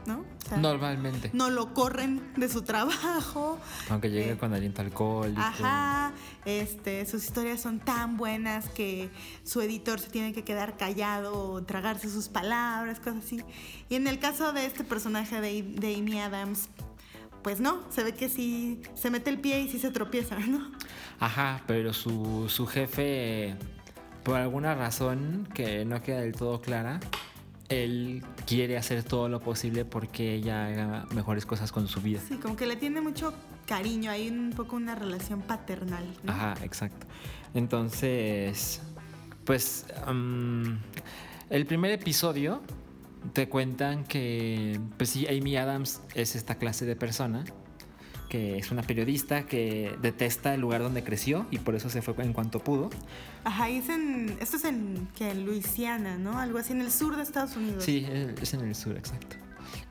¿no? O sea, Normalmente. no lo corren de su trabajo. Aunque llegue Eh, con aliento alcohólico. Ajá, este, sus historias son tan buenas que su editor se tiene que quedar callado o tragarse sus palabras, cosas así. Y en el caso de este personaje de, de Amy Adams, pues no, se ve que sí se mete el pie y sí se tropieza, ¿no? Ajá, pero su, su jefe, por alguna razón que no queda del todo clara, él quiere hacer todo lo posible porque ella haga mejores cosas con su vida. Sí, como que le tiene mucho cariño, hay un poco una relación paternal, ¿no? Ajá, exacto. Entonces, pues, el primer episodio te cuentan que, pues sí, Amy Adams es esta clase de persona que es una periodista que detesta el lugar donde creció y por eso se fue en cuanto pudo. Ajá, y es en, esto es en, que en Luisiana, ¿no? Algo así, en el sur de Estados Unidos. Sí, es en el sur, exacto.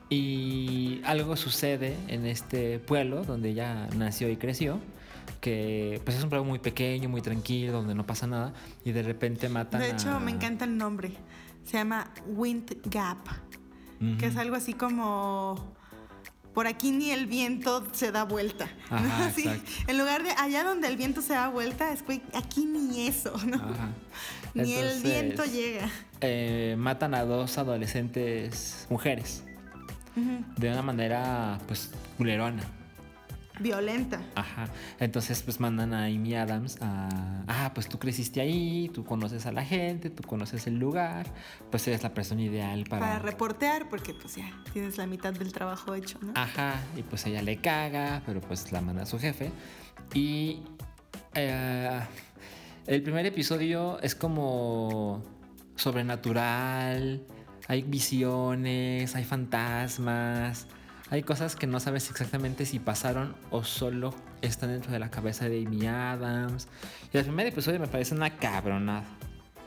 Y algo sucede en este pueblo donde ella nació y creció, que pues es un pueblo muy pequeño, muy tranquilo, donde no pasa nada, y de repente matan De hecho, a- me encanta el nombre. Se llama Wind Gap, que es algo así como por aquí ni el viento se da vuelta. exacto. en lugar de allá donde el viento se da vuelta, es güey, aquí ni eso, ¿no? Ajá. Ni el viento llega. eh, matan a dos adolescentes mujeres de una manera pues culerona. Violenta. Ajá. Entonces, pues mandan a Amy Adams a. Ah, pues tú creciste ahí, tú conoces a la gente, tú conoces el lugar, pues eres la persona ideal para. Para reportear, porque pues ya tienes la mitad del trabajo hecho, ¿no? Ajá, y pues ella le caga, pero pues la manda a su jefe. Y. eh, el primer episodio es como. sobrenatural. Hay visiones, hay fantasmas. Hay cosas que no sabes exactamente si pasaron o solo están dentro de la cabeza de Amy Adams. Y el primer episodio me parece una cabronada.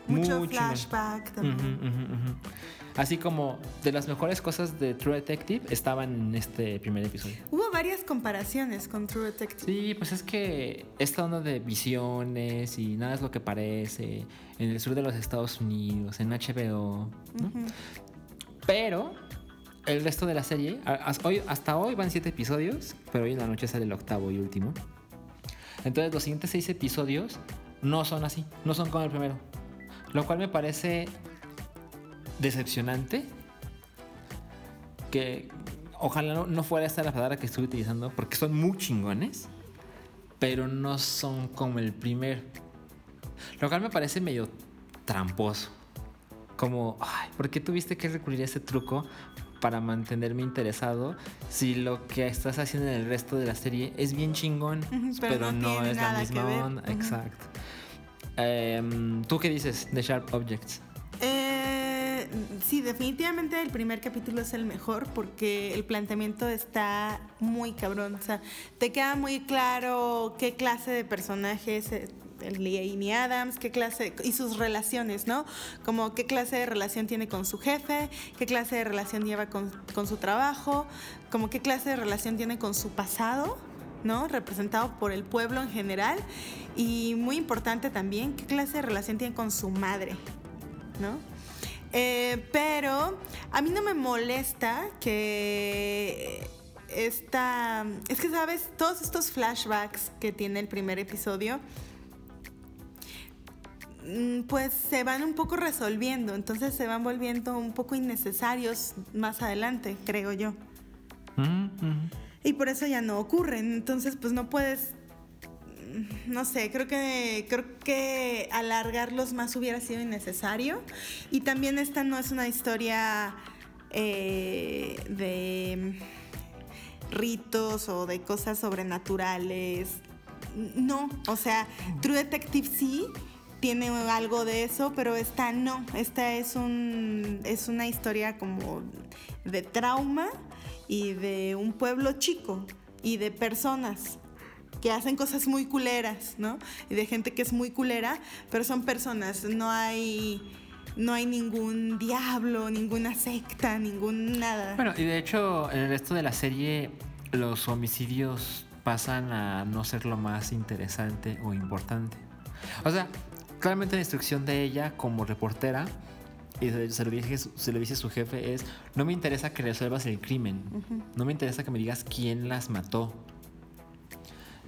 Mucho chingón. flashback también. Así como de las mejores cosas de True Detective estaban en este primer episodio. Hubo varias comparaciones con True Detective. Sí, pues es que esta onda de visiones y nada es lo que parece en el sur de los Estados Unidos, en HBO. Pero el resto de la serie, hasta hoy van siete episodios, pero hoy en la noche sale el octavo y último. Entonces los siguientes seis episodios no son así, no son como el primero. Lo cual me parece decepcionante. Que ojalá no, fuera esta la palabra que estoy utilizando, porque son muy chingones, pero no son como el primero. Lo cual me parece medio tramposo. Como, ay, ¿por qué tuviste que recurrir a ese truco para mantenerme interesado si lo que estás haciendo en el resto de la serie es bien chingón, pero pero, no es la misma onda? Exacto. Em, ¿Tú qué dices de Sharp Objects? Eh, sí, definitivamente el primer capítulo es el mejor porque el planteamiento está muy cabrón. O sea, te queda muy claro qué clase de personaje es eh, el Amy Adams, qué clase y sus relaciones, ¿no? Como qué clase de relación tiene con su jefe, qué clase de relación lleva con, su trabajo, como qué clase de relación tiene con su pasado. ¿no? Representado por el pueblo en general. Y muy importante también, qué clase de relación tiene con su madre, ¿no? Eh, pero a mí no me molesta que esta... Es que, ¿sabes? Todos estos flashbacks que tiene el primer episodio, pues se van un poco resolviendo, entonces se van volviendo un poco innecesarios más adelante, creo yo. Mm, mm. Y por eso ya no ocurren. Entonces, pues no puedes. mm, No sé, creo que creo que alargarlos más hubiera sido innecesario. Y también esta no es una historia eh, de ritos o de cosas sobrenaturales. No, o sea, True Detective sí tiene algo de eso, pero esta no. Esta es un es una historia como de trauma y de un pueblo chico y de personas que hacen cosas muy culeras, ¿no? Y de gente que es muy culera, pero son personas, no hay no hay ningún diablo, ninguna secta, ningún nada. Bueno, y de hecho, en el resto de la serie, los homicidios pasan a no ser lo más interesante o importante. O sea, claramente la instrucción de ella como reportera y se, se lo dije, se lo dice a su jefe es, no me interesa que resuelvas el crimen, no me interesa que me digas quién las mató.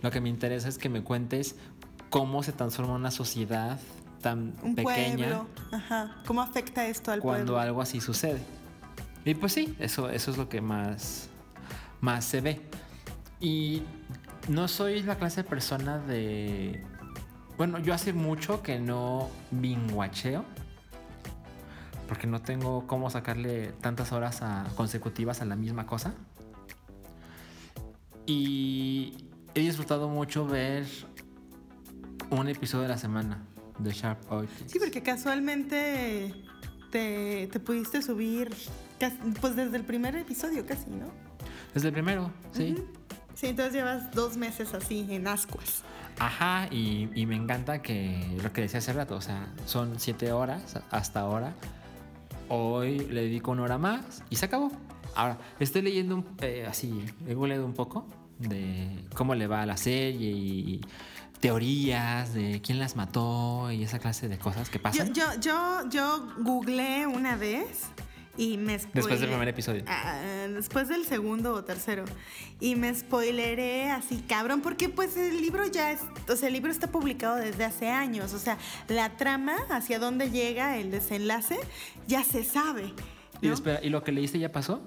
Lo que me interesa es que me cuentes cómo se transforma una sociedad tan Un pequeña. Ajá. ¿Cómo afecta esto al cuando pueblo? algo así sucede. Y pues sí, eso, eso es lo que más, más se ve. Y no soy la clase de persona de... Bueno, yo hace mucho que no binguacheo. Porque no tengo cómo sacarle tantas horas a- consecutivas a la misma cosa. Y he disfrutado mucho ver un episodio de la semana de Sharp Objects. Sí, porque casualmente te, te pudiste subir pues desde el primer episodio casi, ¿no? Desde el primero, sí. Sí, entonces llevas dos meses así en ascuas. Ajá, y, y me encanta que lo que decía hace rato, o sea, son siete horas hasta ahora. Hoy le dedico una hora más y se acabó. Ahora, estoy leyendo eh, así, he googleado un poco de cómo le va a la serie y teorías de quién las mató y esa clase de cosas que Yo, pasan yo, yo, yo googleé una vez y me después del primer episodio. Ah, después del segundo o tercero. Y me spoileré así, cabrón, porque pues el libro ya es, o sea, el libro está publicado desde hace años. O sea, la trama, hacia dónde llega el desenlace, ya se sabe. Y, ¿no? espera, ¿y lo que leíste ya pasó?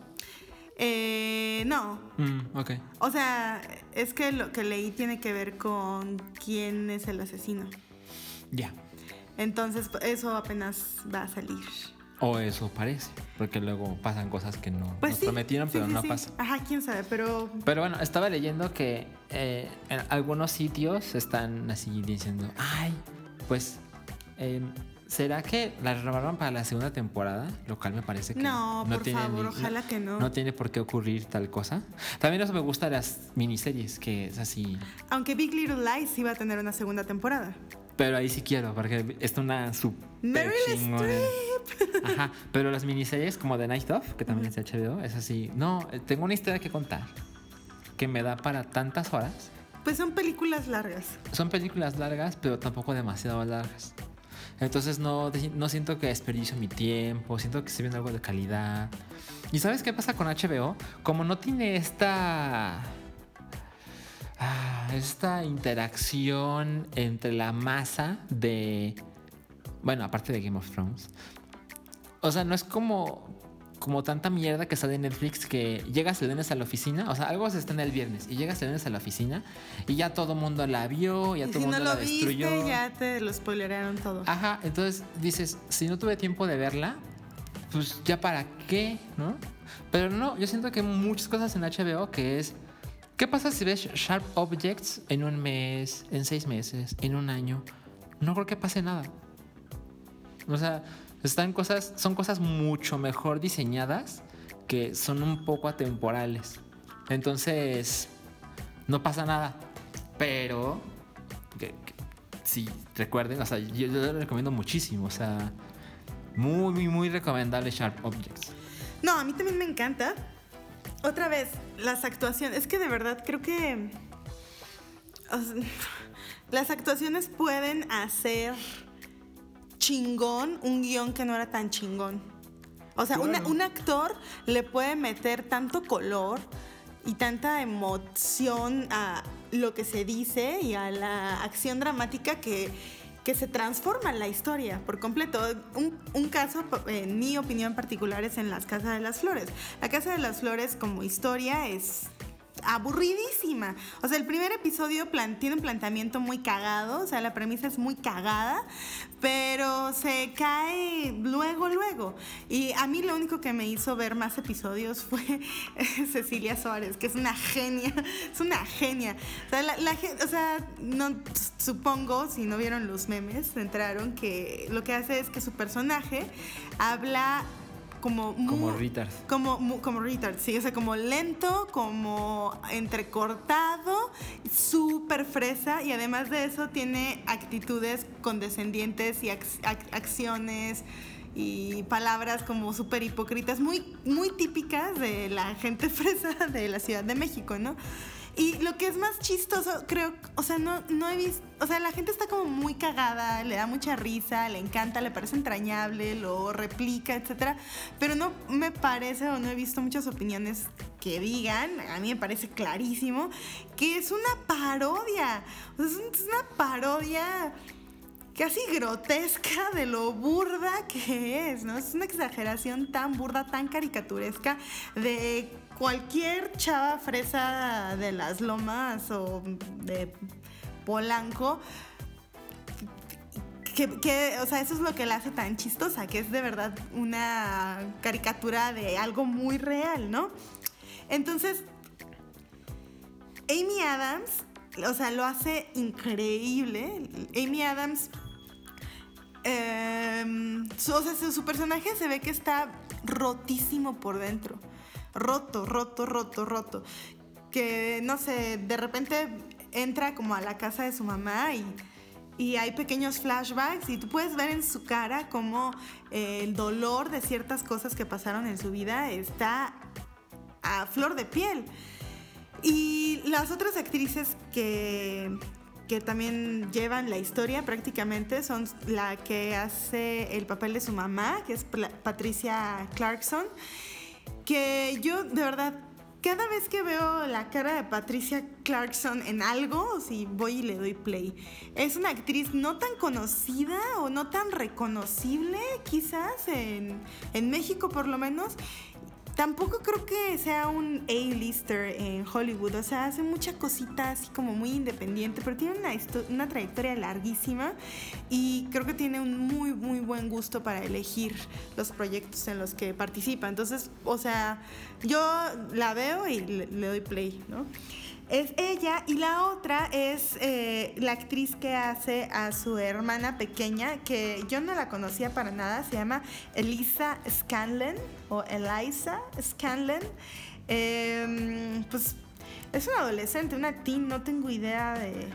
Eh, no. Mm, ok. O sea, es que lo que leí tiene que ver con quién es el asesino. Ya. Entonces, eso apenas va a salir. O eso parece, porque luego pasan cosas que no Pues nos sí. prometieron, sí, pero sí, no pasan. Ajá, quién sabe, pero Pero bueno, estaba leyendo que eh, en algunos sitios están así diciendo, ay, pues, em, ¿será que la renovaron para la segunda temporada? Lo cual me parece que No, por tiene favor, ni- ojalá que no. No tiene por qué ocurrir tal cosa. También eso me gusta de las miniseries, que es así. aunque Big Little Lies iba a tener una segunda temporada. Pero ahí sí quiero, porque es una super Meryl. Ajá, pero las miniseries como The Night Of, que también es de HBO, es así. No, eh, tengo una historia que contar que me da para tantas horas. Pues son películas largas. Son películas largas, pero tampoco demasiado largas. Entonces no, no siento que desperdicio mi tiempo, siento que estoy viendo algo de calidad. ¿Y sabes qué pasa con HBO? Como no tiene esta... ah, esta interacción entre la masa de... Bueno, aparte de Game of Thrones. O sea, no es como como tanta mierda que sale en Netflix que llegas el lunes a la oficina, o sea, algo se estrena el viernes y llegas el lunes a la oficina y ya todo mundo la vio, ya y todo si no mundo lo la destruyó. viste, ya te lo spoileraron todo. Ajá, entonces dices, si no tuve tiempo de verla, pues ya para qué, ¿no? Pero no, yo siento que hay muchas cosas en HBO que es, ¿qué pasa si ves Sharp Objects en un mes, en seis meses, en un año? No creo que pase nada. O sea, están cosas, son cosas mucho mejor diseñadas que son un poco atemporales. Entonces, no pasa nada. Pero, que, que- sí, recuerden, o sea, yo, yo recomiendo muchísimo. O sea, muy, muy, muy recomendable Sharp Objects. No, a mí también me encanta. Otra vez, las actuaciones. Es que de verdad creo que. o sea, las actuaciones pueden hacer chingón un guion que no era tan chingón. O sea, una- un actor le puede meter tanto color y tanta emoción a lo que se dice y a la acción dramática que, que se transforma la historia por completo. Un, un caso, en mi opinión particular, es en Las Casas de las Flores. La Casa de las Flores como historia es aburridísima. O sea, el primer episodio tiene un planteamiento muy cagado, o sea, la premisa es muy cagada, pero se cae luego, luego. Y a mí lo único que me hizo ver más episodios fue Cecilia Suárez, que es una genia, es una genia. O sea, la, la o sea, no, supongo, si no vieron los memes, se enteraron que lo que hace es que su personaje habla como Como retard. como, como retard, sí, o sea, como lento, como entrecortado, súper fresa y además de eso tiene actitudes condescendientes y ac- ac- acciones y palabras como súper hipócritas, muy, muy típicas de la gente fresa de la Ciudad de México, ¿no? Y lo que es más chistoso, creo, o sea, no, no he visto, o sea, la gente está como muy cagada, le da mucha risa, le encanta, le parece entrañable, lo replica, etcétera, pero no me parece o no he visto muchas opiniones que digan, a mí me parece clarísimo, que es una parodia, o sea, es una parodia casi grotesca de lo burda que es, ¿no? Es una exageración tan burda, tan caricaturesca de cualquier chava fresa de las lomas o de Polanco. Que, o sea, eso es lo que la hace tan chistosa, que es de verdad una caricatura de algo muy real, ¿no? Entonces, Amy Adams, o sea, lo hace increíble. Amy Adams, em, o sea, su personaje se ve que está rotísimo por dentro roto, roto, roto, roto. Que, no sé, de repente entra como a la casa de su mamá y, hay pequeños flashbacks y tú puedes ver en su cara como eh, el dolor de ciertas cosas que pasaron en su vida está a flor de piel. Y las otras actrices que, que también llevan la historia prácticamente son la que hace el papel de su mamá, que es Patricia Clarkson que yo de verdad cada vez que veo la cara de Patricia Clarkson en algo, si voy y le doy play, es una actriz no tan conocida o no tan reconocible quizás en, en México por lo menos. Tampoco creo que sea un A-lister en Hollywood, o sea, hace mucha cosita así como muy independiente, pero tiene una, una trayectoria larguísima y creo que tiene un muy, muy buen gusto para elegir los proyectos en los que participa. Entonces, o sea, yo la veo y le, le doy play, ¿no? Es ella y la otra es eh, la actriz que hace a su hermana pequeña, que yo no la conocía para nada, se llama Elisa Scanlon o Eliza Scanlon. Em, pues es una adolescente, una teen, no tengo idea de...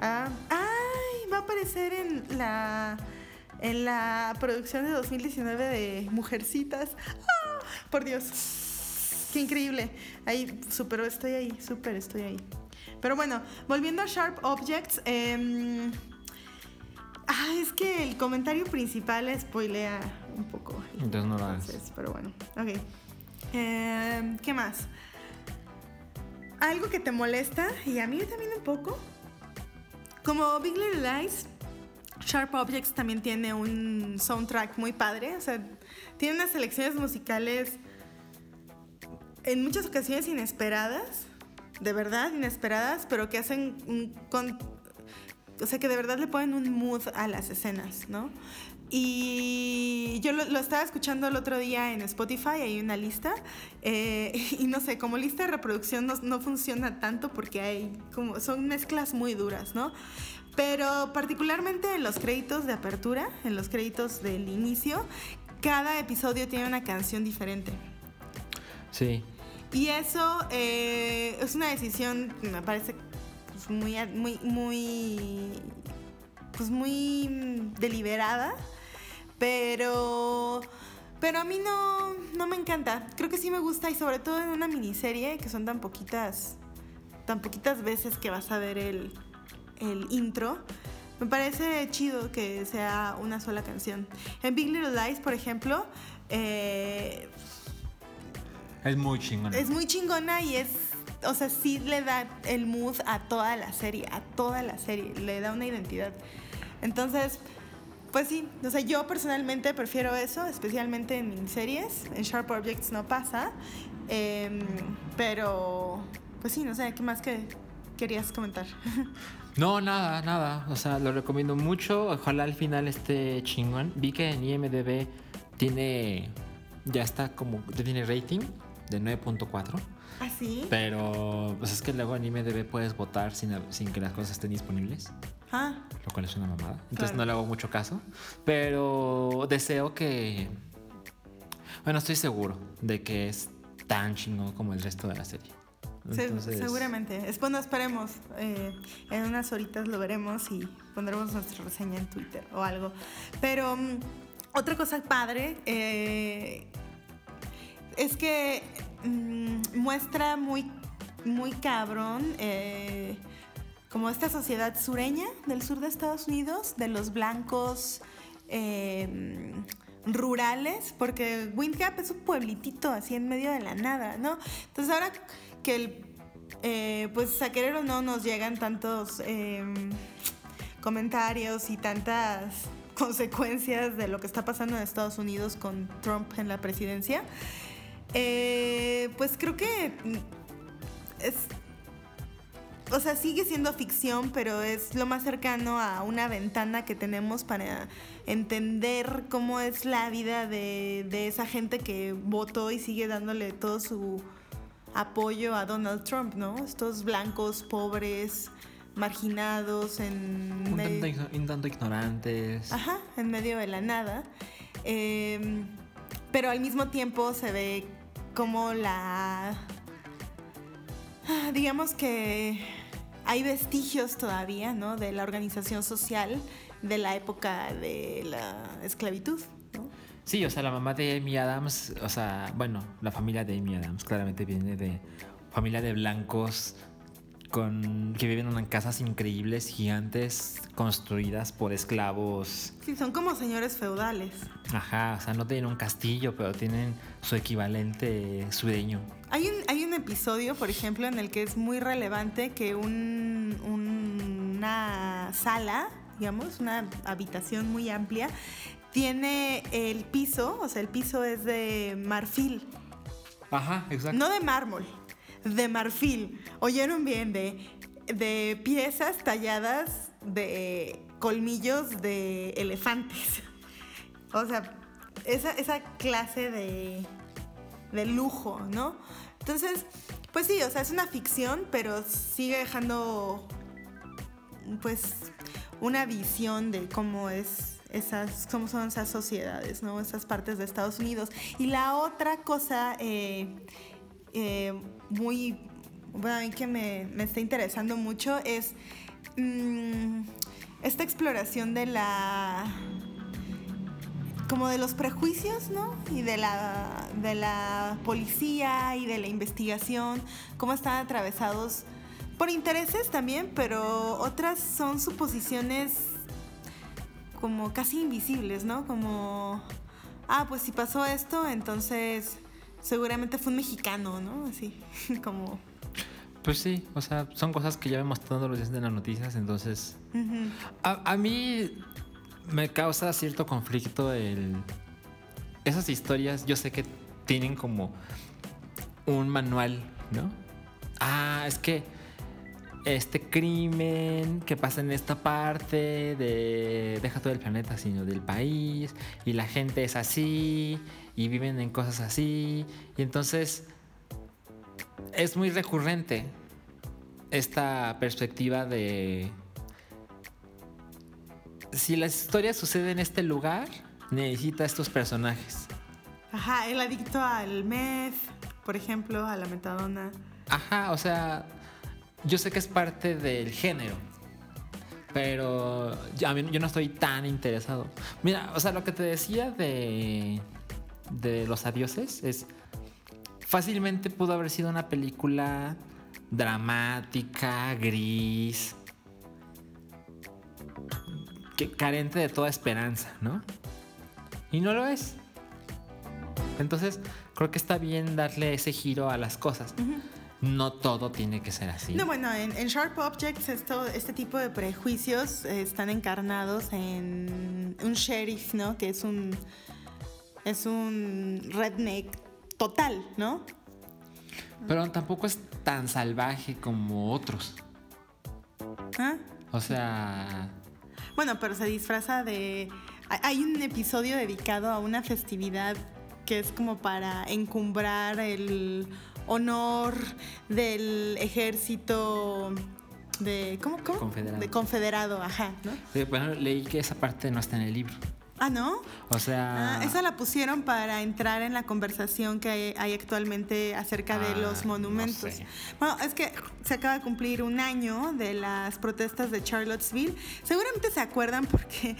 Ah, ¡Ay! Va a aparecer en la, en la producción de 2019 de Mujercitas. ¡Ah! Por Dios. Qué increíble. Ahí, súper, estoy ahí, súper, estoy ahí. Pero bueno, volviendo a Sharp Objects. Eh, ah, es que el comentario principal spoilea un poco. Entonces no lo hagas. Pero bueno, ok. Eh, ¿Qué más? Algo que te molesta, y a mí también un poco. Como Big Little Lies, Sharp Objects también tiene un soundtrack muy padre. O sea, tiene unas selecciones musicales en muchas ocasiones inesperadas, de verdad inesperadas, pero que hacen un con, o sea, que de verdad le ponen un mood a las escenas, ¿no? Y yo lo, estaba escuchando el otro día en Spotify, hay una lista, eh, y no sé, como lista de reproducción no, no, funciona tanto porque hay como, son mezclas muy duras, ¿no? Pero particularmente en los créditos de apertura, en los créditos del inicio, cada episodio tiene una canción diferente. Sí. Y eso eh, es una decisión, me parece pues, muy, muy, muy, pues muy deliberada, pero, pero a mí no, no me encanta. Creo que sí me gusta y sobre todo en una miniserie que son tan poquitas, tan poquitas veces que vas a ver el, el intro. Me parece chido que sea una sola canción. En Big Little Lies, por ejemplo, eh, es muy chingona. Es muy chingona y es, o sea, sí le da el mood a toda la serie, a toda la serie, le da una identidad. Entonces, pues sí, o sea, yo personalmente prefiero eso, especialmente en series. En Sharp Objects no pasa. Em, pero, pues sí, no sé, ¿qué más que querías comentar? No, nada, nada. O sea, lo recomiendo mucho. Ojalá al final esté chingón. Vi que en IMDB tiene. Ya está como. Ya tiene rating de 9.4. ¿Ah, sí? Pero pues es que luego en IMDB puedes votar sin, sin que las cosas estén disponibles. Ah. Lo cual es una mamada. Entonces no le hago mucho caso. Pero deseo que. Bueno, estoy seguro de que es tan chingón como el resto de la serie. seguramente. Es, bueno, esperemos. Eh, en unas horitas lo veremos y pondremos nuestra reseña en Twitter o algo. Pero mm, otra cosa padre eh, es que mm, muestra muy muy cabrón. eh, como esta sociedad sureña del sur de Estados Unidos, de los blancos eh, rurales, porque Windgap es un pueblitito así en medio de la nada, ¿no? Entonces ahora que el, eh, pues a querer o no nos llegan tantos eh, comentarios y tantas consecuencias de lo que está pasando en Estados Unidos con Trump en la presidencia, eh, pues creo que es o sea, sigue siendo ficción, pero es lo más cercano a una ventana que tenemos para entender cómo es la vida de, de esa gente que votó y sigue dándole todo su apoyo a Donald Trump, ¿no? Estos blancos, pobres, marginados, en Un tanto, igno- un tanto ignorantes. Ajá, en medio de la nada. Eh, pero al mismo tiempo se ve como la... ah, Digamos que hay vestigios todavía, ¿no? De la organización social de la época de la esclavitud, ¿no? Sí, o sea, la mamá de Amy Adams, o sea, bueno, la familia de Amy Adams claramente viene de familia de blancos con que viven en casas increíbles, gigantes, construidas por esclavos. Sí, son como señores feudales. Ajá, o sea, no tienen un castillo, pero tienen su equivalente sureño. Hay un, hay un episodio, por ejemplo, en el que es muy relevante que un- un- una sala, digamos, una habitación muy amplia, tiene el piso, o sea, el piso es de marfil, Ajá, exacto. no de mármol, de marfil. Oyeron bien, de, de piezas talladas de colmillos de elefantes. O sea, esa, esa clase de, de lujo, ¿no? Entonces, pues sí, o sea, es una ficción, pero sigue dejando, pues, una visión de cómo es esas, cómo son esas sociedades, ¿no? Esas partes de Estados Unidos. Y la otra cosa eh, eh, muy, bueno, a mí que me, me está interesando mucho es mm, esta exploración de la como de los prejuicios, ¿no? Y de la, de la policía y de la investigación, cómo están atravesados por intereses también, pero otras son suposiciones como casi invisibles, ¿no? Como, ah, pues si pasó esto, entonces seguramente fue un mexicano, ¿no? Así, como... Pues sí, o sea, son cosas que ya vemos todos los días en las noticias, entonces... a mí me causa cierto conflicto el... Esas historias, yo sé que tienen como un manual, ¿no? Ah, es que este crimen que pasa en esta parte de deja todo el planeta sino del país y la gente es así y viven en cosas así y entonces es muy recurrente esta perspectiva de si la historia sucede en este lugar necesita estos personajes Ajá, el adicto al meth, por ejemplo, a la metadona. Ajá, o sea, yo sé que es parte del género, pero yo, a mí- yo no estoy tan interesado. Mira, o sea, lo que te decía de, de los adioses es, fácilmente pudo haber sido una película dramática, gris, que carente de toda esperanza, ¿no? Y no lo es. Entonces, creo que está bien darle ese giro a las cosas. No todo tiene que ser así. No, bueno, en, en Sharp Objects esto, este tipo de prejuicios eh, están encarnados en un sheriff, ¿no? Que es un es un redneck total, ¿no? Pero tampoco es tan salvaje como otros. ¿Ah? O sea, Bueno, pero se disfraza de hay- un episodio dedicado a una festividad que es como para encumbrar el honor del ejército de ¿cómo cómo? Confederado. De confederado, ajá, ¿no? eh, bueno, leí que esa parte no está en el libro. Ah, ¿no? O sea. Ah, esa la pusieron para entrar en la conversación que hay, hay actualmente acerca de Ah, los no monumentos. sé. Bueno, es que se acaba de cumplir un año de las protestas de Charlottesville. Seguramente se acuerdan porque,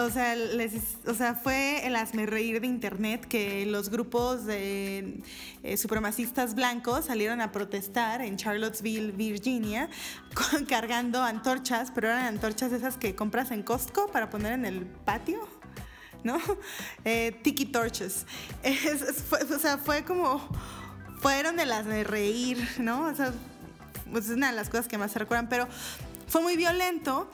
o sea, les, o sea fue el reír de internet que los grupos de eh, supremacistas blancos salieron a protestar en Charlottesville, Virginia, con- cargando antorchas, pero eran antorchas esas que compras en Costco para poner en el patio. ¿No? Eh, tiki torches. O sea, fue como. Fueron de las de reír, ¿no? O sea, pues es una de las cosas que más se recuerdan, pero fue muy violento.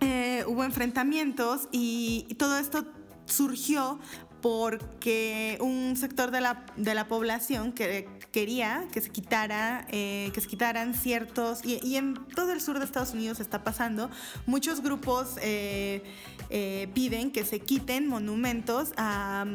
eh, hubo enfrentamientos y, y todo esto surgió porque un sector de la, de la población que quería que se quitara, eh, que se quitaran ciertos, y, en todo el sur de Estados Unidos está pasando, muchos grupos eh, eh, piden que se quiten monumentos a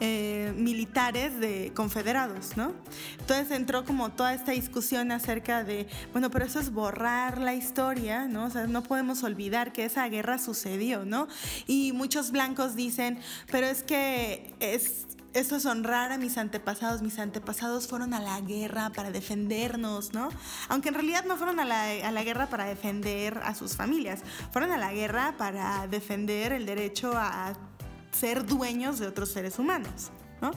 eh, militares de confederados, ¿no? Entonces entró como toda esta discusión acerca de, bueno, pero eso es borrar la historia, ¿no? O sea, no podemos olvidar que esa guerra sucedió, ¿no? Y muchos blancos dicen, pero es que es eso es honrar a mis antepasados. Mis antepasados fueron a la guerra para defendernos, ¿no? Aunque en realidad no fueron a la, a la guerra para defender a sus familias, fueron a la guerra para defender el derecho a ser dueños de otros seres humanos, ¿no?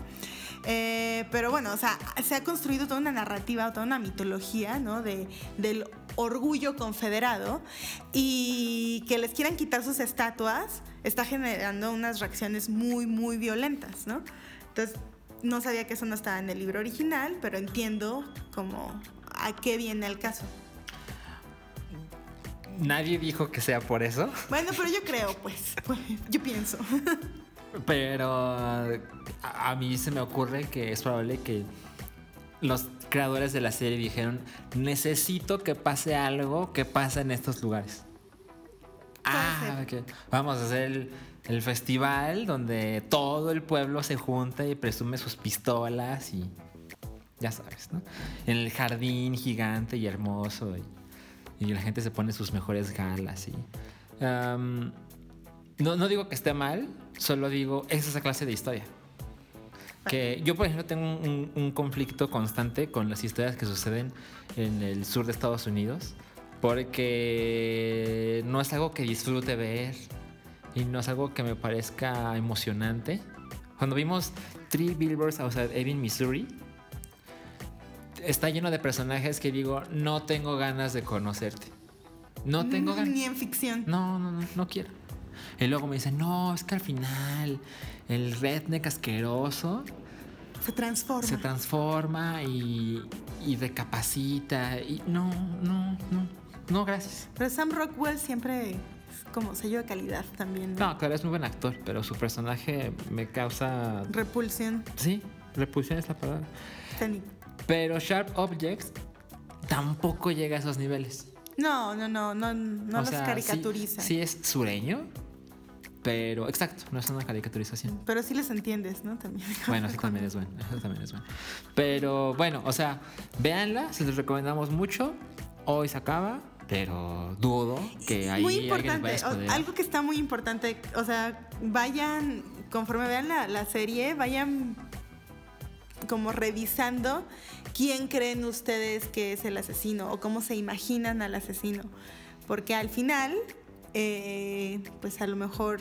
Eh, pero bueno, o sea, se ha construido toda una narrativa, toda una mitología, ¿no? De, del orgullo confederado y que les quieran quitar sus estatuas está generando unas reacciones muy, muy violentas, ¿no? Entonces, no sabía que eso no estaba en el libro original, pero entiendo como a qué viene el caso. Nadie dijo que sea por eso. Bueno, pero yo creo, pues, pues yo pienso. Pero a, a mí se me ocurre que es probable que los creadores de la serie dijeron, necesito que pase algo que pasa en estos lugares. Ah, ok. vamos a hacer el, el festival donde todo el pueblo se junta y presume sus pistolas y ya sabes, ¿no? En el jardín gigante y hermoso y, y la gente se pone sus mejores galas y... no, no digo que esté mal, solo digo, es esa clase de historia. Que yo, por ejemplo, tengo un, un conflicto constante con las historias que suceden en el sur de Estados Unidos, porque no es algo que disfrute ver y no es algo que me parezca emocionante. Cuando vimos Three Billboards Outside Ebbing, Missouri, está lleno de personajes que digo, no tengo ganas de conocerte. No tengo ganas. Ni en ficción. No, no, no, no quiero. Y luego me dicen, no, es que al final el redneck asqueroso Se transforma. se transforma y, y recapacita. Y no, no, no, no, gracias. Pero Sam Rockwell siempre es como sello de calidad también. ¿no? No, claro, es muy buen actor, pero su personaje me causa. Repulsión. Sí, repulsión es la palabra. técnica. Pero Sharp Objects tampoco llega a esos niveles. No, no, no, no, no O los sea, sí- caricaturiza. Sí, es sureño, pero exacto, no es una caricaturización. Pero sí les entiendes, ¿no? También. Bueno, eso también es bueno. Eso también es bueno. Pero bueno, o sea, véanla, se los recomendamos mucho. Hoy se acaba, pero dudo que ahí muy les importante, algo que está muy importante, o sea, vayan, conforme vean la, la serie, vayan como revisando quién creen ustedes que es el asesino o cómo se imaginan al asesino. Porque al final, eh, pues a lo mejor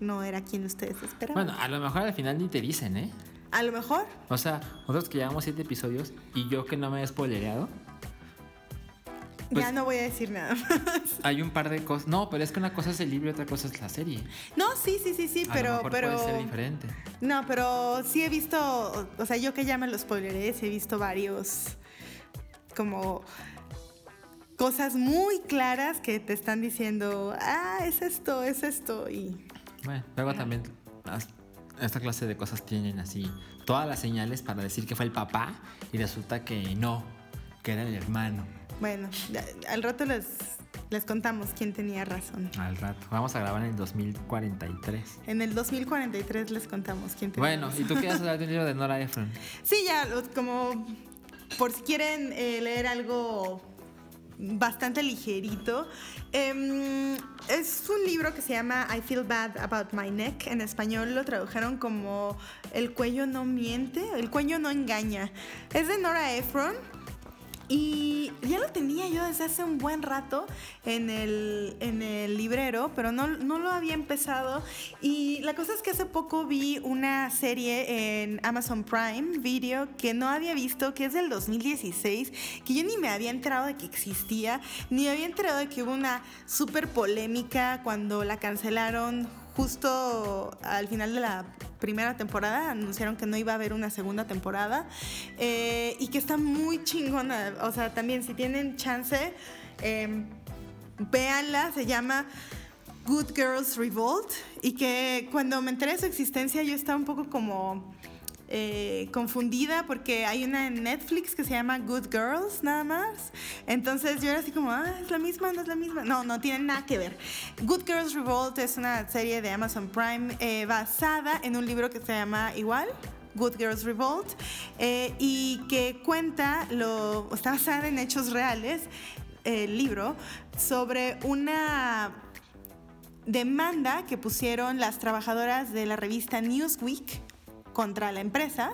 no era quien ustedes esperaban. Bueno, a lo mejor al final ni te dicen, ¿eh? a lo mejor. O sea, nosotros que llevamos siete episodios y yo que no me he spoilereado, Pues- ya no voy a decir nada más. hay un par de cosas. No, pero es que una cosa es el libro y otra cosa es la serie. No, sí, sí, sí, sí, a lo pero, mejor pero. puede ser diferente. No, pero sí he visto, o sea, yo que ya me lo spoileré, sí he visto varios como cosas muy claras que te están diciendo, ah, es esto, es esto, y Bueno, luego también esta clase de cosas tienen así todas las señales para decir que fue el papá y resulta que no, que era el hermano. bueno, al rato les, les contamos quién tenía razón. Al rato. Vamos a grabar en el 2043. En el 2043 les contamos quién tenía Bueno, razón. ¿y tú quieres hablar del libro de Nora Ephron? Sí, ya, como por si quieren eh, leer algo bastante ligerito. Em, es un libro que se llama I Feel Bad About My Neck. En español lo tradujeron como El cuello no miente, el cuello no engaña. Es de Nora Ephron. Y ya lo tenía yo desde hace un buen rato en el, en el librero, pero no, no, lo había empezado. Y la cosa es que hace poco vi una serie en Amazon Prime Video que no había visto, que es del 2016, que yo ni me había enterado de que existía, ni había enterado de que hubo una súper polémica cuando la cancelaron justo al final de la primera temporada anunciaron que no iba a haber una segunda temporada eh, y que está muy chingona. O sea, también si tienen chance, eh, véanla, se llama Good Girls Revolt y que cuando me enteré de su existencia yo estaba un poco como eh, confundida porque hay una en Netflix que se llama Good Girls, nada más. Entonces yo era así como, ah, es la misma, no es la misma. No, no tiene nada que ver. Good Girls Revolt es una serie de Amazon Prime eh, basada en un libro que se llama igual. Good Girls Revolt eh, y que cuenta, lo, está basada en hechos reales, el libro, sobre una demanda que pusieron las trabajadoras de la revista Newsweek contra la empresa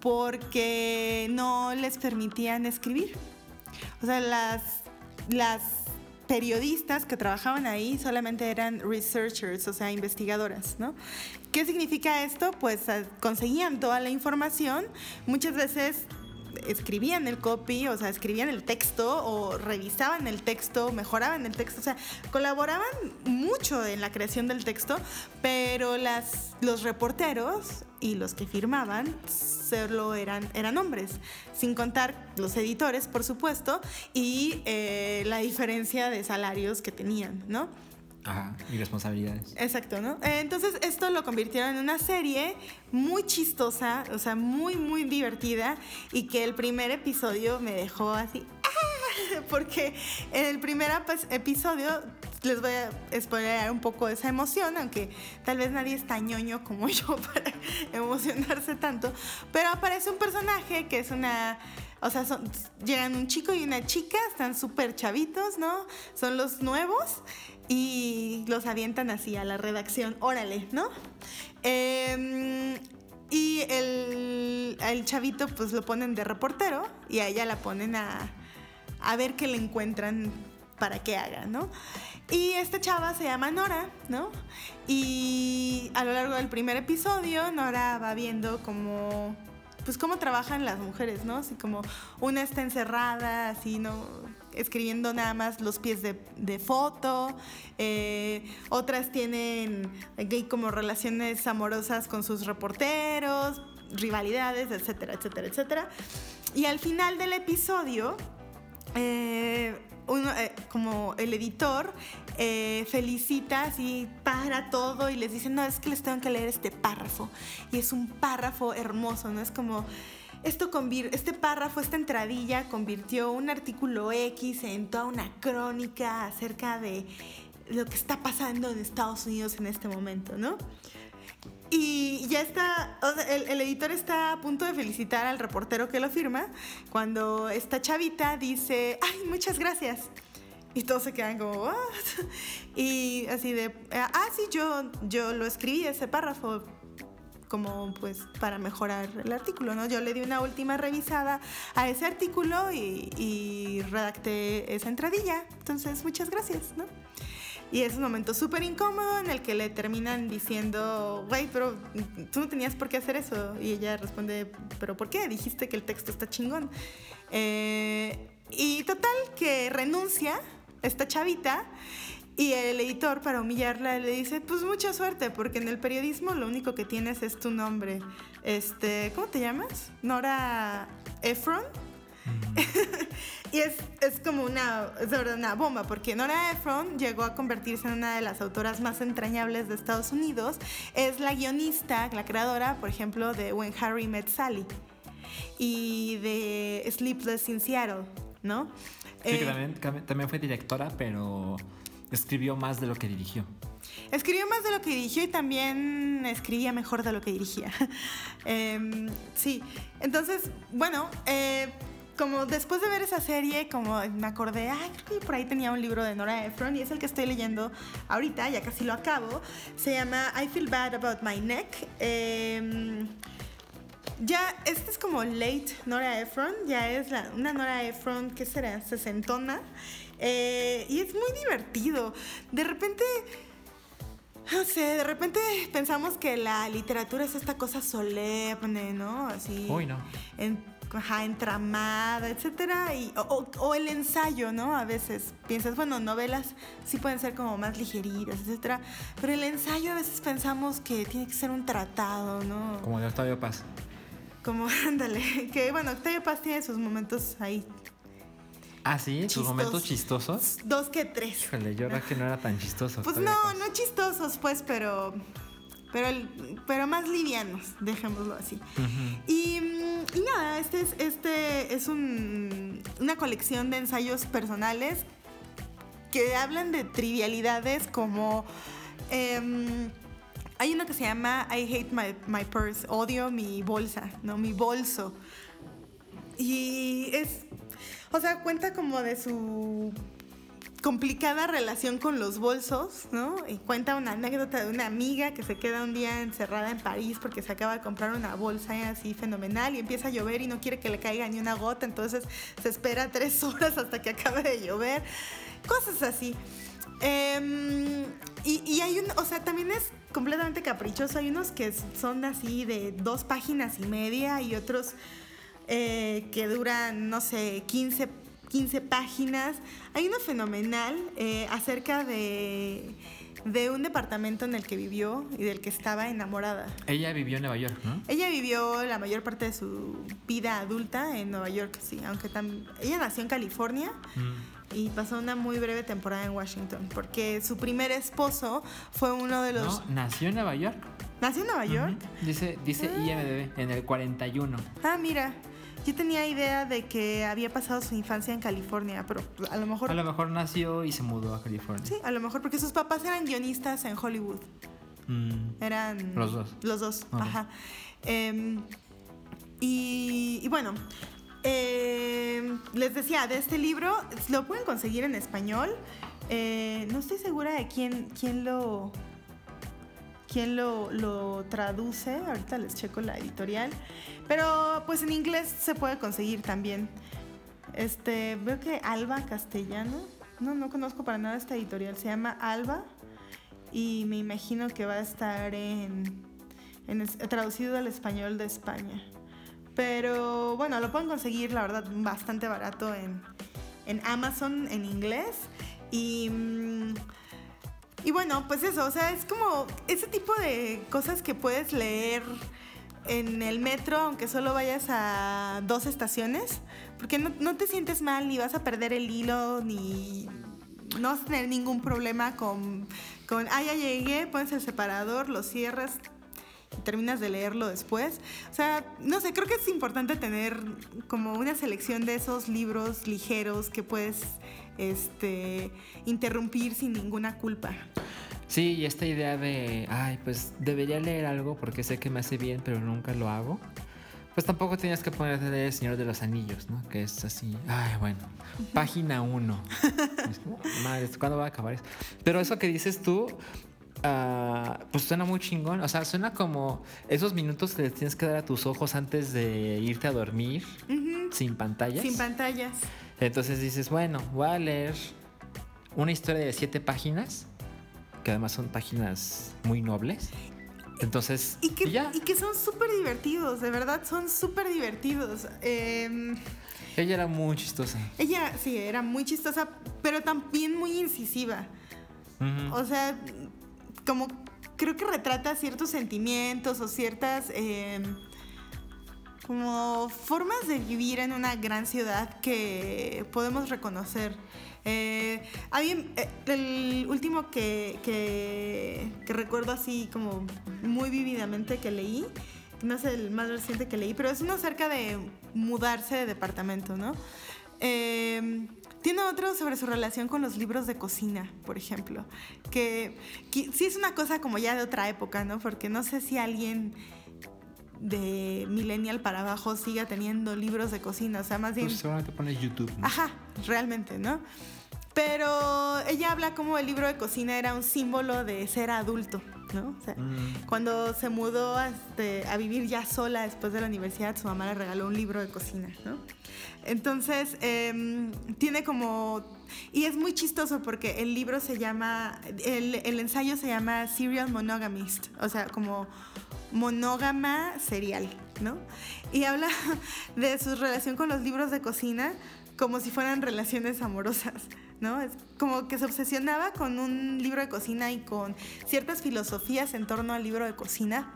porque no les permitían escribir. O sea, las, las periodistas que trabajaban ahí solamente eran researchers, o sea, investigadoras, ¿no? ¿Qué significa esto? Pues eh, conseguían toda la información, muchas veces escribían el copy, o sea, escribían el texto o revisaban el texto, mejoraban el texto, o sea, colaboraban mucho en la creación del texto, pero las, los reporteros y los que firmaban solo eran, eran hombres, sin contar los editores, por supuesto, y eh, la diferencia de salarios que tenían, ¿no? Ajá, y responsabilidades. Exacto, ¿no? Entonces esto lo convirtieron en una serie muy chistosa, o sea, muy, muy divertida y que el primer episodio me dejó así, ¡ah! porque en el primer episodio les voy a spoilear un poco esa emoción, aunque tal vez nadie es tan ñoño como yo para emocionarse tanto, pero aparece un personaje que es una o sea, llegan un chico y una chica, están súper chavitos, ¿no? Son los nuevos y los avientan así a la redacción, órale, ¿no? Em, y el, chavito pues lo ponen de reportero y a ella la ponen a, a ver qué le encuentran para que haga, ¿no? Y esta chava se llama Nora, ¿no? Y a lo largo del primer episodio, Nora va viendo como pues cómo trabajan las mujeres, ¿no? Así como una está encerrada, así, ¿no? Escribiendo nada más los pies de, foto, eh, otras tienen como relaciones amorosas con sus reporteros, rivalidades, etcétera, etcétera, etcétera. Y al final del episodio, eh, uno, eh, como el editor eh, felicita así para todo y les dice, no, es que les tengo que leer este párrafo. Y es un párrafo hermoso, ¿no? Es como, esto este párrafo, esta entradilla convirtió un artículo X en toda una crónica acerca de lo que está pasando en Estados Unidos en este momento, ¿no? Y ya está, el, editor está a punto de felicitar al reportero que lo firma cuando esta chavita dice, ay, muchas gracias. Y todos se quedan como, ¿what? Y así de, ah, sí, yo, yo lo escribí ese párrafo como pues para mejorar el artículo, ¿no? Yo le di una última revisada a ese artículo y, y redacté esa entradilla. Entonces, muchas gracias, ¿no? Y es un momento súper incómodo en el que le terminan diciendo, güey, pero tú no tenías por qué hacer eso. Y ella responde, pero ¿por qué? Dijiste que el texto está chingón. Eh, y total, que renuncia esta chavita. Y el editor, para humillarla, le dice, pues mucha suerte, porque en el periodismo lo único que tienes es tu nombre. Este, ¿cómo te llamas? Nora Efron. y es, como una, es una bomba, porque Nora Ephron llegó a convertirse en una de las autoras más entrañables de Estados Unidos. Es la guionista, la creadora, por ejemplo, de When Harry Met Sally y de Sleepless in Seattle, ¿no? Sí, que eh, también, también fue directora, pero escribió más de lo que dirigió. Escribió más de lo que dirigió y también escribía mejor de lo que dirigía. Em, sí, entonces, bueno, eh, como después de ver esa serie, como me acordé, ay, creo que por ahí tenía un libro de Nora Ephron y es el que estoy leyendo ahorita, ya casi lo acabo. Se llama I Feel Bad About My Neck. Em, ya, este es como late Nora Ephron, ya es una Nora Ephron, ¿qué será? Sesentona. Eh, y es muy divertido. De repente no sé, de repente pensamos que la literatura es esta cosa solemne, ¿no? Así. Uy, no. En, ajá, entramada, etcétera. Y, o, el ensayo, ¿no? A veces piensas, bueno, novelas sí pueden ser como más ligeritas, etcétera. Pero el ensayo a veces pensamos que tiene que ser un tratado, ¿no? Como de Octavio Paz. Como, ándale. Que bueno, Octavio Paz tiene sus momentos ahí ¿Ah, sí? ¿Tus momentos chistosos? Dos que tres. Híjole, yo creo que no era tan chistoso. Pues no, no chistosos, pues, pero. Pero, pero más livianos, dejémoslo así. y, nada, este es, este es un, una colección de ensayos personales que hablan de trivialidades como. Em, hay uno que se llama I hate my, my purse, odio mi bolsa, ¿no? Mi bolso. Y es o sea, cuenta como de su complicada relación con los bolsos, ¿no? Y cuenta una anécdota de una amiga que se queda un día encerrada en París porque se acaba de comprar una bolsa así fenomenal y empieza a llover y no quiere que le caiga ni una gota, entonces se espera tres horas hasta que acabe de llover. Cosas así. Em, y, y, hay un, o sea, también es completamente caprichoso. Hay unos que son así de dos páginas y media y otros eh, que duran, no sé, 15, 15 páginas. Hay uno fenomenal eh, acerca de, de un departamento en el que vivió y del que estaba enamorada. Ella vivió en Nueva York, ¿no? Ella vivió la mayor parte de su vida adulta en Nueva York, sí, aunque también... Ella nació en California. Mm. y pasó una muy breve temporada en Washington, porque su primer esposo fue uno de los... No, nació en Nueva York. ¿Nació en Nueva York? Dice, dice ah. IMDB, en el 41. Ah, mira. Yo tenía idea de que había pasado su infancia en California, pero a lo mejor... A lo mejor nació y se mudó a California. Sí, a lo mejor porque sus papás eran guionistas en Hollywood. Mm. Eran... Los dos. Los dos, ajá. Em, y, bueno, em, les decía, de este libro lo pueden conseguir en español. Eh, no estoy segura de quién, quién lo quién lo, lo, traduce. Ahorita les checo la editorial. Pero pues en inglés se puede conseguir también. Este, veo que Alba Castellano. No, no conozco para nada esta editorial. Se llama Alba. Y me imagino que va a estar en, traducido al español de España. Pero bueno, lo pueden conseguir, la verdad, bastante barato en, en Amazon en inglés. Y. Y bueno, pues eso, o sea, es como ese tipo de cosas que puedes leer en el metro, aunque solo vayas a dos estaciones, porque no, te sientes mal, ni vas a perder el hilo, ni no vas a tener ningún problema con, con ah, ya llegué, pones el separador, lo cierras y terminas de leerlo después. O sea, no sé, creo que es importante tener como una selección de esos libros ligeros que puedes este, interrumpir sin ninguna culpa. Sí, y esta idea de, ay, pues debería leer algo porque sé que me hace bien, pero nunca lo hago. Pues tampoco tienes que ponerte de El Señor de los Anillos, ¿no? Que es así, ay, bueno, página uno. Madre, ¿cuándo va a acabar eso? Pero eso que dices tú, uh, pues suena muy chingón. O sea, suena como esos minutos que tienes que dar a tus ojos antes de irte a dormir, sin pantallas. Sin pantallas. Entonces dices, bueno, voy a leer una historia de siete páginas, que además son páginas muy nobles. Entonces, y que, y que son súper divertidos, de verdad, son súper divertidos. Em, ella era muy chistosa. Ella, sí, era muy chistosa, pero también muy incisiva. O sea, como creo que retrata ciertos sentimientos o ciertas... Em, como formas de vivir en una gran ciudad que podemos reconocer. Eh, eh, el último que, que, recuerdo así como muy vividamente que leí, no es el más reciente que leí, pero es uno acerca de mudarse de departamento, ¿no? Em, tiene otro sobre su relación con los libros de cocina, por ejemplo, que, que sí es una cosa como ya de otra época, ¿no? Porque no sé si alguien de millennial para abajo siga teniendo libros de cocina. O sea, más bien... Pues seguramente pones YouTube. ¿no? Ajá, realmente, ¿no? Pero ella habla como el libro de cocina era un símbolo de ser adulto, ¿no? O sea, Mm. cuando se mudó a, este, a vivir ya sola después de la universidad, su mamá le regaló un libro de cocina, ¿no? Entonces, em, tiene como... Y es muy chistoso porque el libro se llama, el, el ensayo se llama Serial Monogamist, o sea, como monógama serial, ¿no? Y habla de su relación con los libros de cocina como si fueran relaciones amorosas, ¿no? Es como que se obsesionaba con un libro de cocina y con ciertas filosofías en torno al libro de cocina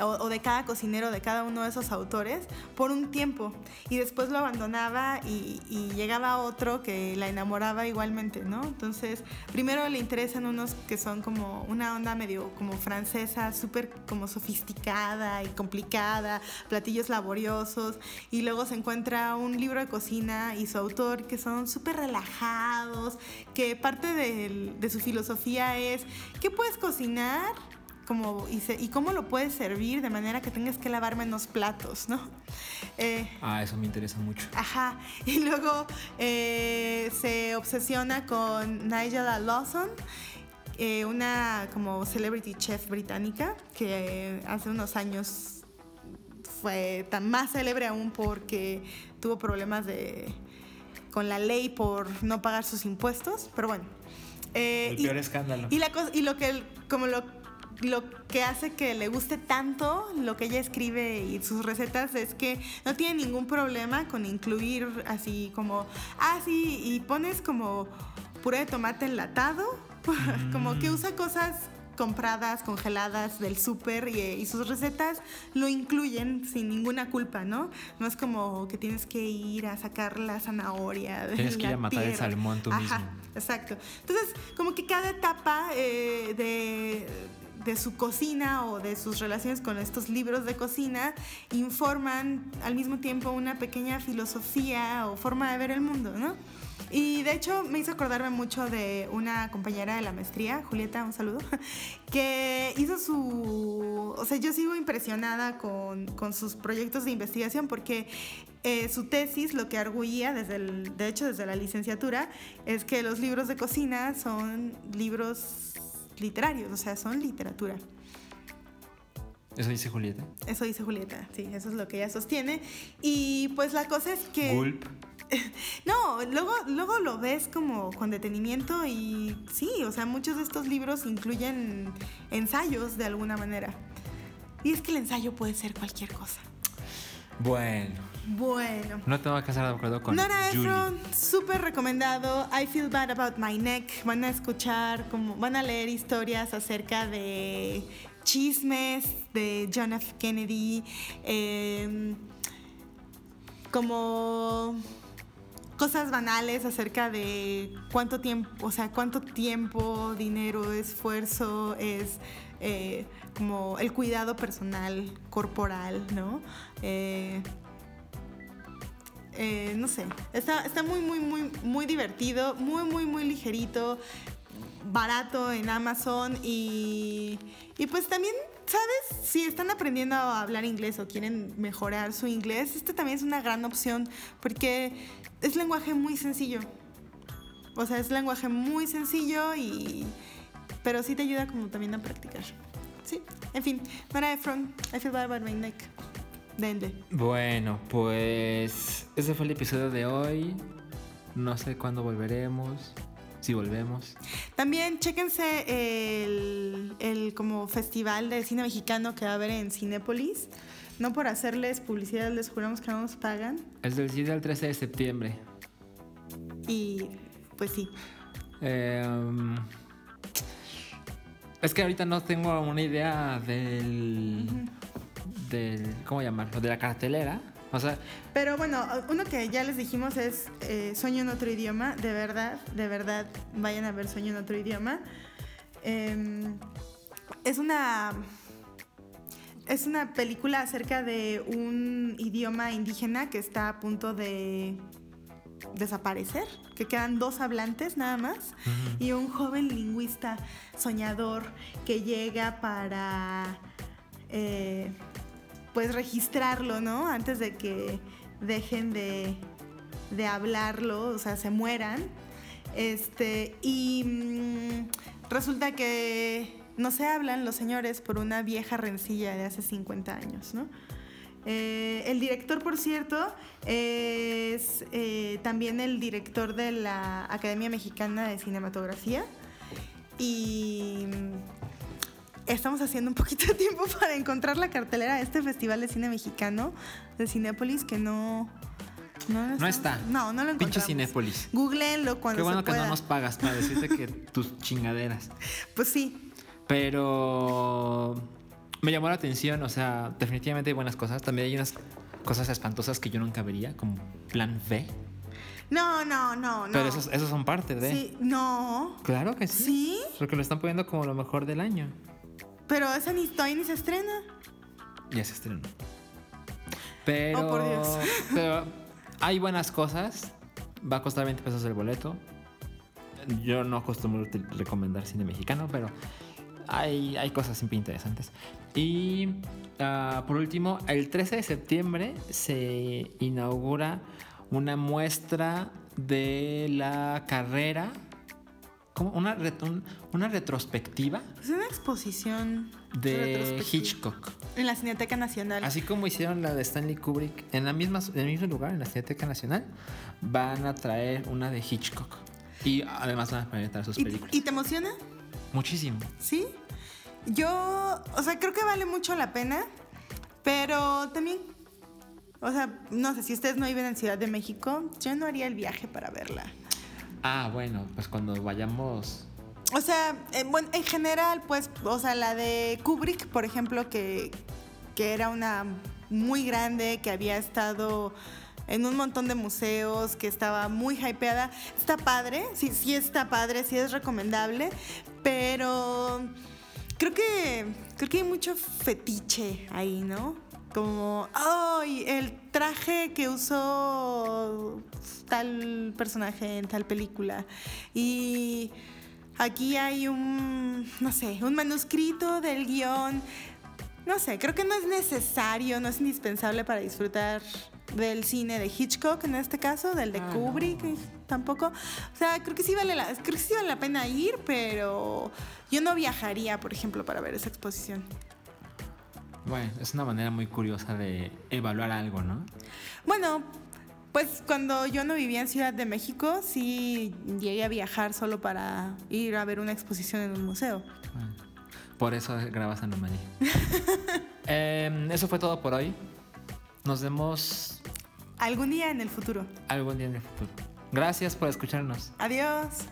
o, de cada cocinero, de cada uno de esos autores, por un tiempo. Y después lo abandonaba y, y llegaba otro que la enamoraba igualmente, ¿no? Entonces, primero le interesan unos que son como una onda medio como francesa, súper como sofisticada y complicada, platillos laboriosos. Y luego se encuentra un libro de cocina y su autor que son súper relajados, que parte del- de su filosofía es, ¿qué puedes cocinar? Como, y, se- y cómo lo puedes servir de manera que tengas que lavar menos platos, ¿no? Eh, Ah, eso me interesa mucho. Ajá. Y luego eh, se obsesiona con Nigella Lawson, eh, una como celebrity chef británica que hace unos años fue tan más célebre aún porque tuvo problemas de con la ley por no pagar sus impuestos, pero bueno. Eh, El y- peor escándalo. y, la cosa, y lo que como lo, lo que hace que le guste tanto lo que ella escribe y sus recetas es que no tiene ningún problema con incluir así como, ah, sí, y pones como puré de tomate enlatado, como que usa cosas compradas, congeladas del súper y, y sus recetas lo incluyen sin ninguna culpa, ¿no? No es como que tienes que ir a sacar la zanahoria de Tienes que ir a matar el salmón tú Ajá, mismo. Exacto. Entonces, como que cada etapa eh, de, de su cocina o de sus relaciones con estos libros de cocina informan al mismo tiempo una pequeña filosofía o forma de ver el mundo, ¿no? Y de hecho me hizo acordarme mucho de una compañera de la maestría, Julieta, un saludo, que hizo su... O sea, yo sigo impresionada con, con sus proyectos de investigación porque eh, su tesis lo que arguía, desde el, de hecho desde la licenciatura, es que los libros de cocina son libros literarios, o sea, son literatura. Eso dice Julieta. Eso dice Julieta, sí, eso es lo que ella sostiene. Y pues la cosa es que... Gulp. No, luego, luego lo ves como con detenimiento y sí, o sea, muchos de estos libros incluyen ensayos de alguna manera. Y es que el ensayo puede ser cualquier cosa. Bueno, Bueno. no tengo que estar de acuerdo con Nora. Ephron, súper recomendado. I Feel Bad About My Neck. Van a escuchar, como, van a leer historias acerca de chismes de John F. Kennedy. eh, como cosas banales acerca de cuánto tiempo, o sea, cuánto tiempo, dinero, esfuerzo es eh, como el cuidado personal, corporal, ¿no? Eh, eh, no sé, está, está muy, muy, muy, muy divertido, muy, muy, muy ligerito, barato en Amazon y, y pues también, ¿sabes? Si están aprendiendo a hablar inglés o quieren mejorar su inglés, este también es una gran opción porque es lenguaje muy sencillo. O sea, es lenguaje muy sencillo y... Pero sí te ayuda como también a practicar. Sí, en fin, Nora Ephron, I feel bad about my neck. Denle. Bueno, pues ese fue el episodio de hoy. No sé cuándo volveremos. Si volvemos. También chéquense el, el como festival de cine mexicano que va a haber en Cinépolis. No por hacerles publicidad, les juramos que no nos pagan. Es del 7 al 13 de septiembre. Y pues sí. Eh, um, es que ahorita no tengo una idea del. Del ¿Cómo llamarlo? De la cartelera. O sea, Pero bueno, uno que ya les dijimos es eh, Sueño en otro idioma. De verdad, de verdad, vayan a ver Sueño en otro idioma. Eh, es una. Es una película acerca de un idioma indígena que está a punto de desaparecer, que quedan dos hablantes nada más, y un joven lingüista soñador que llega para eh, pues registrarlo, ¿no? Antes de que dejen de, de hablarlo, o sea, se mueran. Este, y mm, resulta que no se hablan los señores por una vieja rencilla de hace 50 años, ¿no? Eh, el director, por cierto, es eh, también el director de la Academia Mexicana de Cinematografía. Y estamos haciendo un poquito de tiempo para encontrar la cartelera de este Festival de Cine Mexicano de Cinépolis que no... No, está. No, no lo encontramos. Pinche Cinépolis. Googleenlo cuando Qué bueno se que no nos pagas para decirte que tus chingaderas. Pues sí. Pero me llamó la atención, o sea, definitivamente hay buenas cosas. También hay unas cosas espantosas que yo nunca vería, como Plan B. No, no, no, no. Pero esos, esos son parte de. Sí, no. Claro que sí. ¿Sí? Porque lo están poniendo como lo mejor del año. Pero esa ni todavía ni se estrena. Ya se estrenó. Pero. Oh, por Dios. Pero hay buenas cosas. Va a costar 20 pesos el boleto. Yo no acostumbro recomendar cine mexicano, pero hay, hay cosas siempre interesantes. Y ah, por último, el 13 de septiembre se inaugura una muestra de la carrera. ¿Cómo? Una, ret- un- una retrospectiva Es una exposición de Hitchcock. en la Cineteca Nacional. Así como hicieron la de Stanley Kubrick en, la misma, en el mismo lugar, en la Cineteca Nacional, van a traer una de Hitchcock. Y además van a presentar sus ¿Y, películas. y te emociona? Muchísimo. ¿Sí? Yo, o sea, creo que vale mucho la pena, pero también, o sea, no sé, si ustedes no viven en Ciudad de México, yo no haría el viaje para verla. Ah, bueno, pues cuando vayamos. O sea, eh, en general, pues, o sea, la de Kubrick, por ejemplo, que, que era una muy grande, que había estado en un montón de museos, que estaba muy hypeada. Está padre, sí, sí está padre, sí es recomendable, pero creo que, creo que hay mucho fetiche ahí, ¿no? Como, ¡ay! el traje que usó tal personaje en tal película. Y aquí hay un, no sé, un manuscrito del guion. No sé, creo que no es necesario, no es indispensable para disfrutar del cine de Hitchcock en este caso, del de Ah, Kubrick no. tampoco. O sea, creo que sí vale la, creo que sí vale la pena ir, pero yo no viajaría, por ejemplo, para ver esa exposición. Bueno, es una manera muy curiosa de evaluar algo, ¿no? Bueno, pues cuando yo no vivía en Ciudad de México, sí llegué a viajar solo para ir a ver una exposición en un museo. Ah, por eso grabas en Romanía. eh, eso fue todo por hoy. Nos vemos. Algún día en el futuro. Algún día en el futuro. Gracias por escucharnos. Adiós.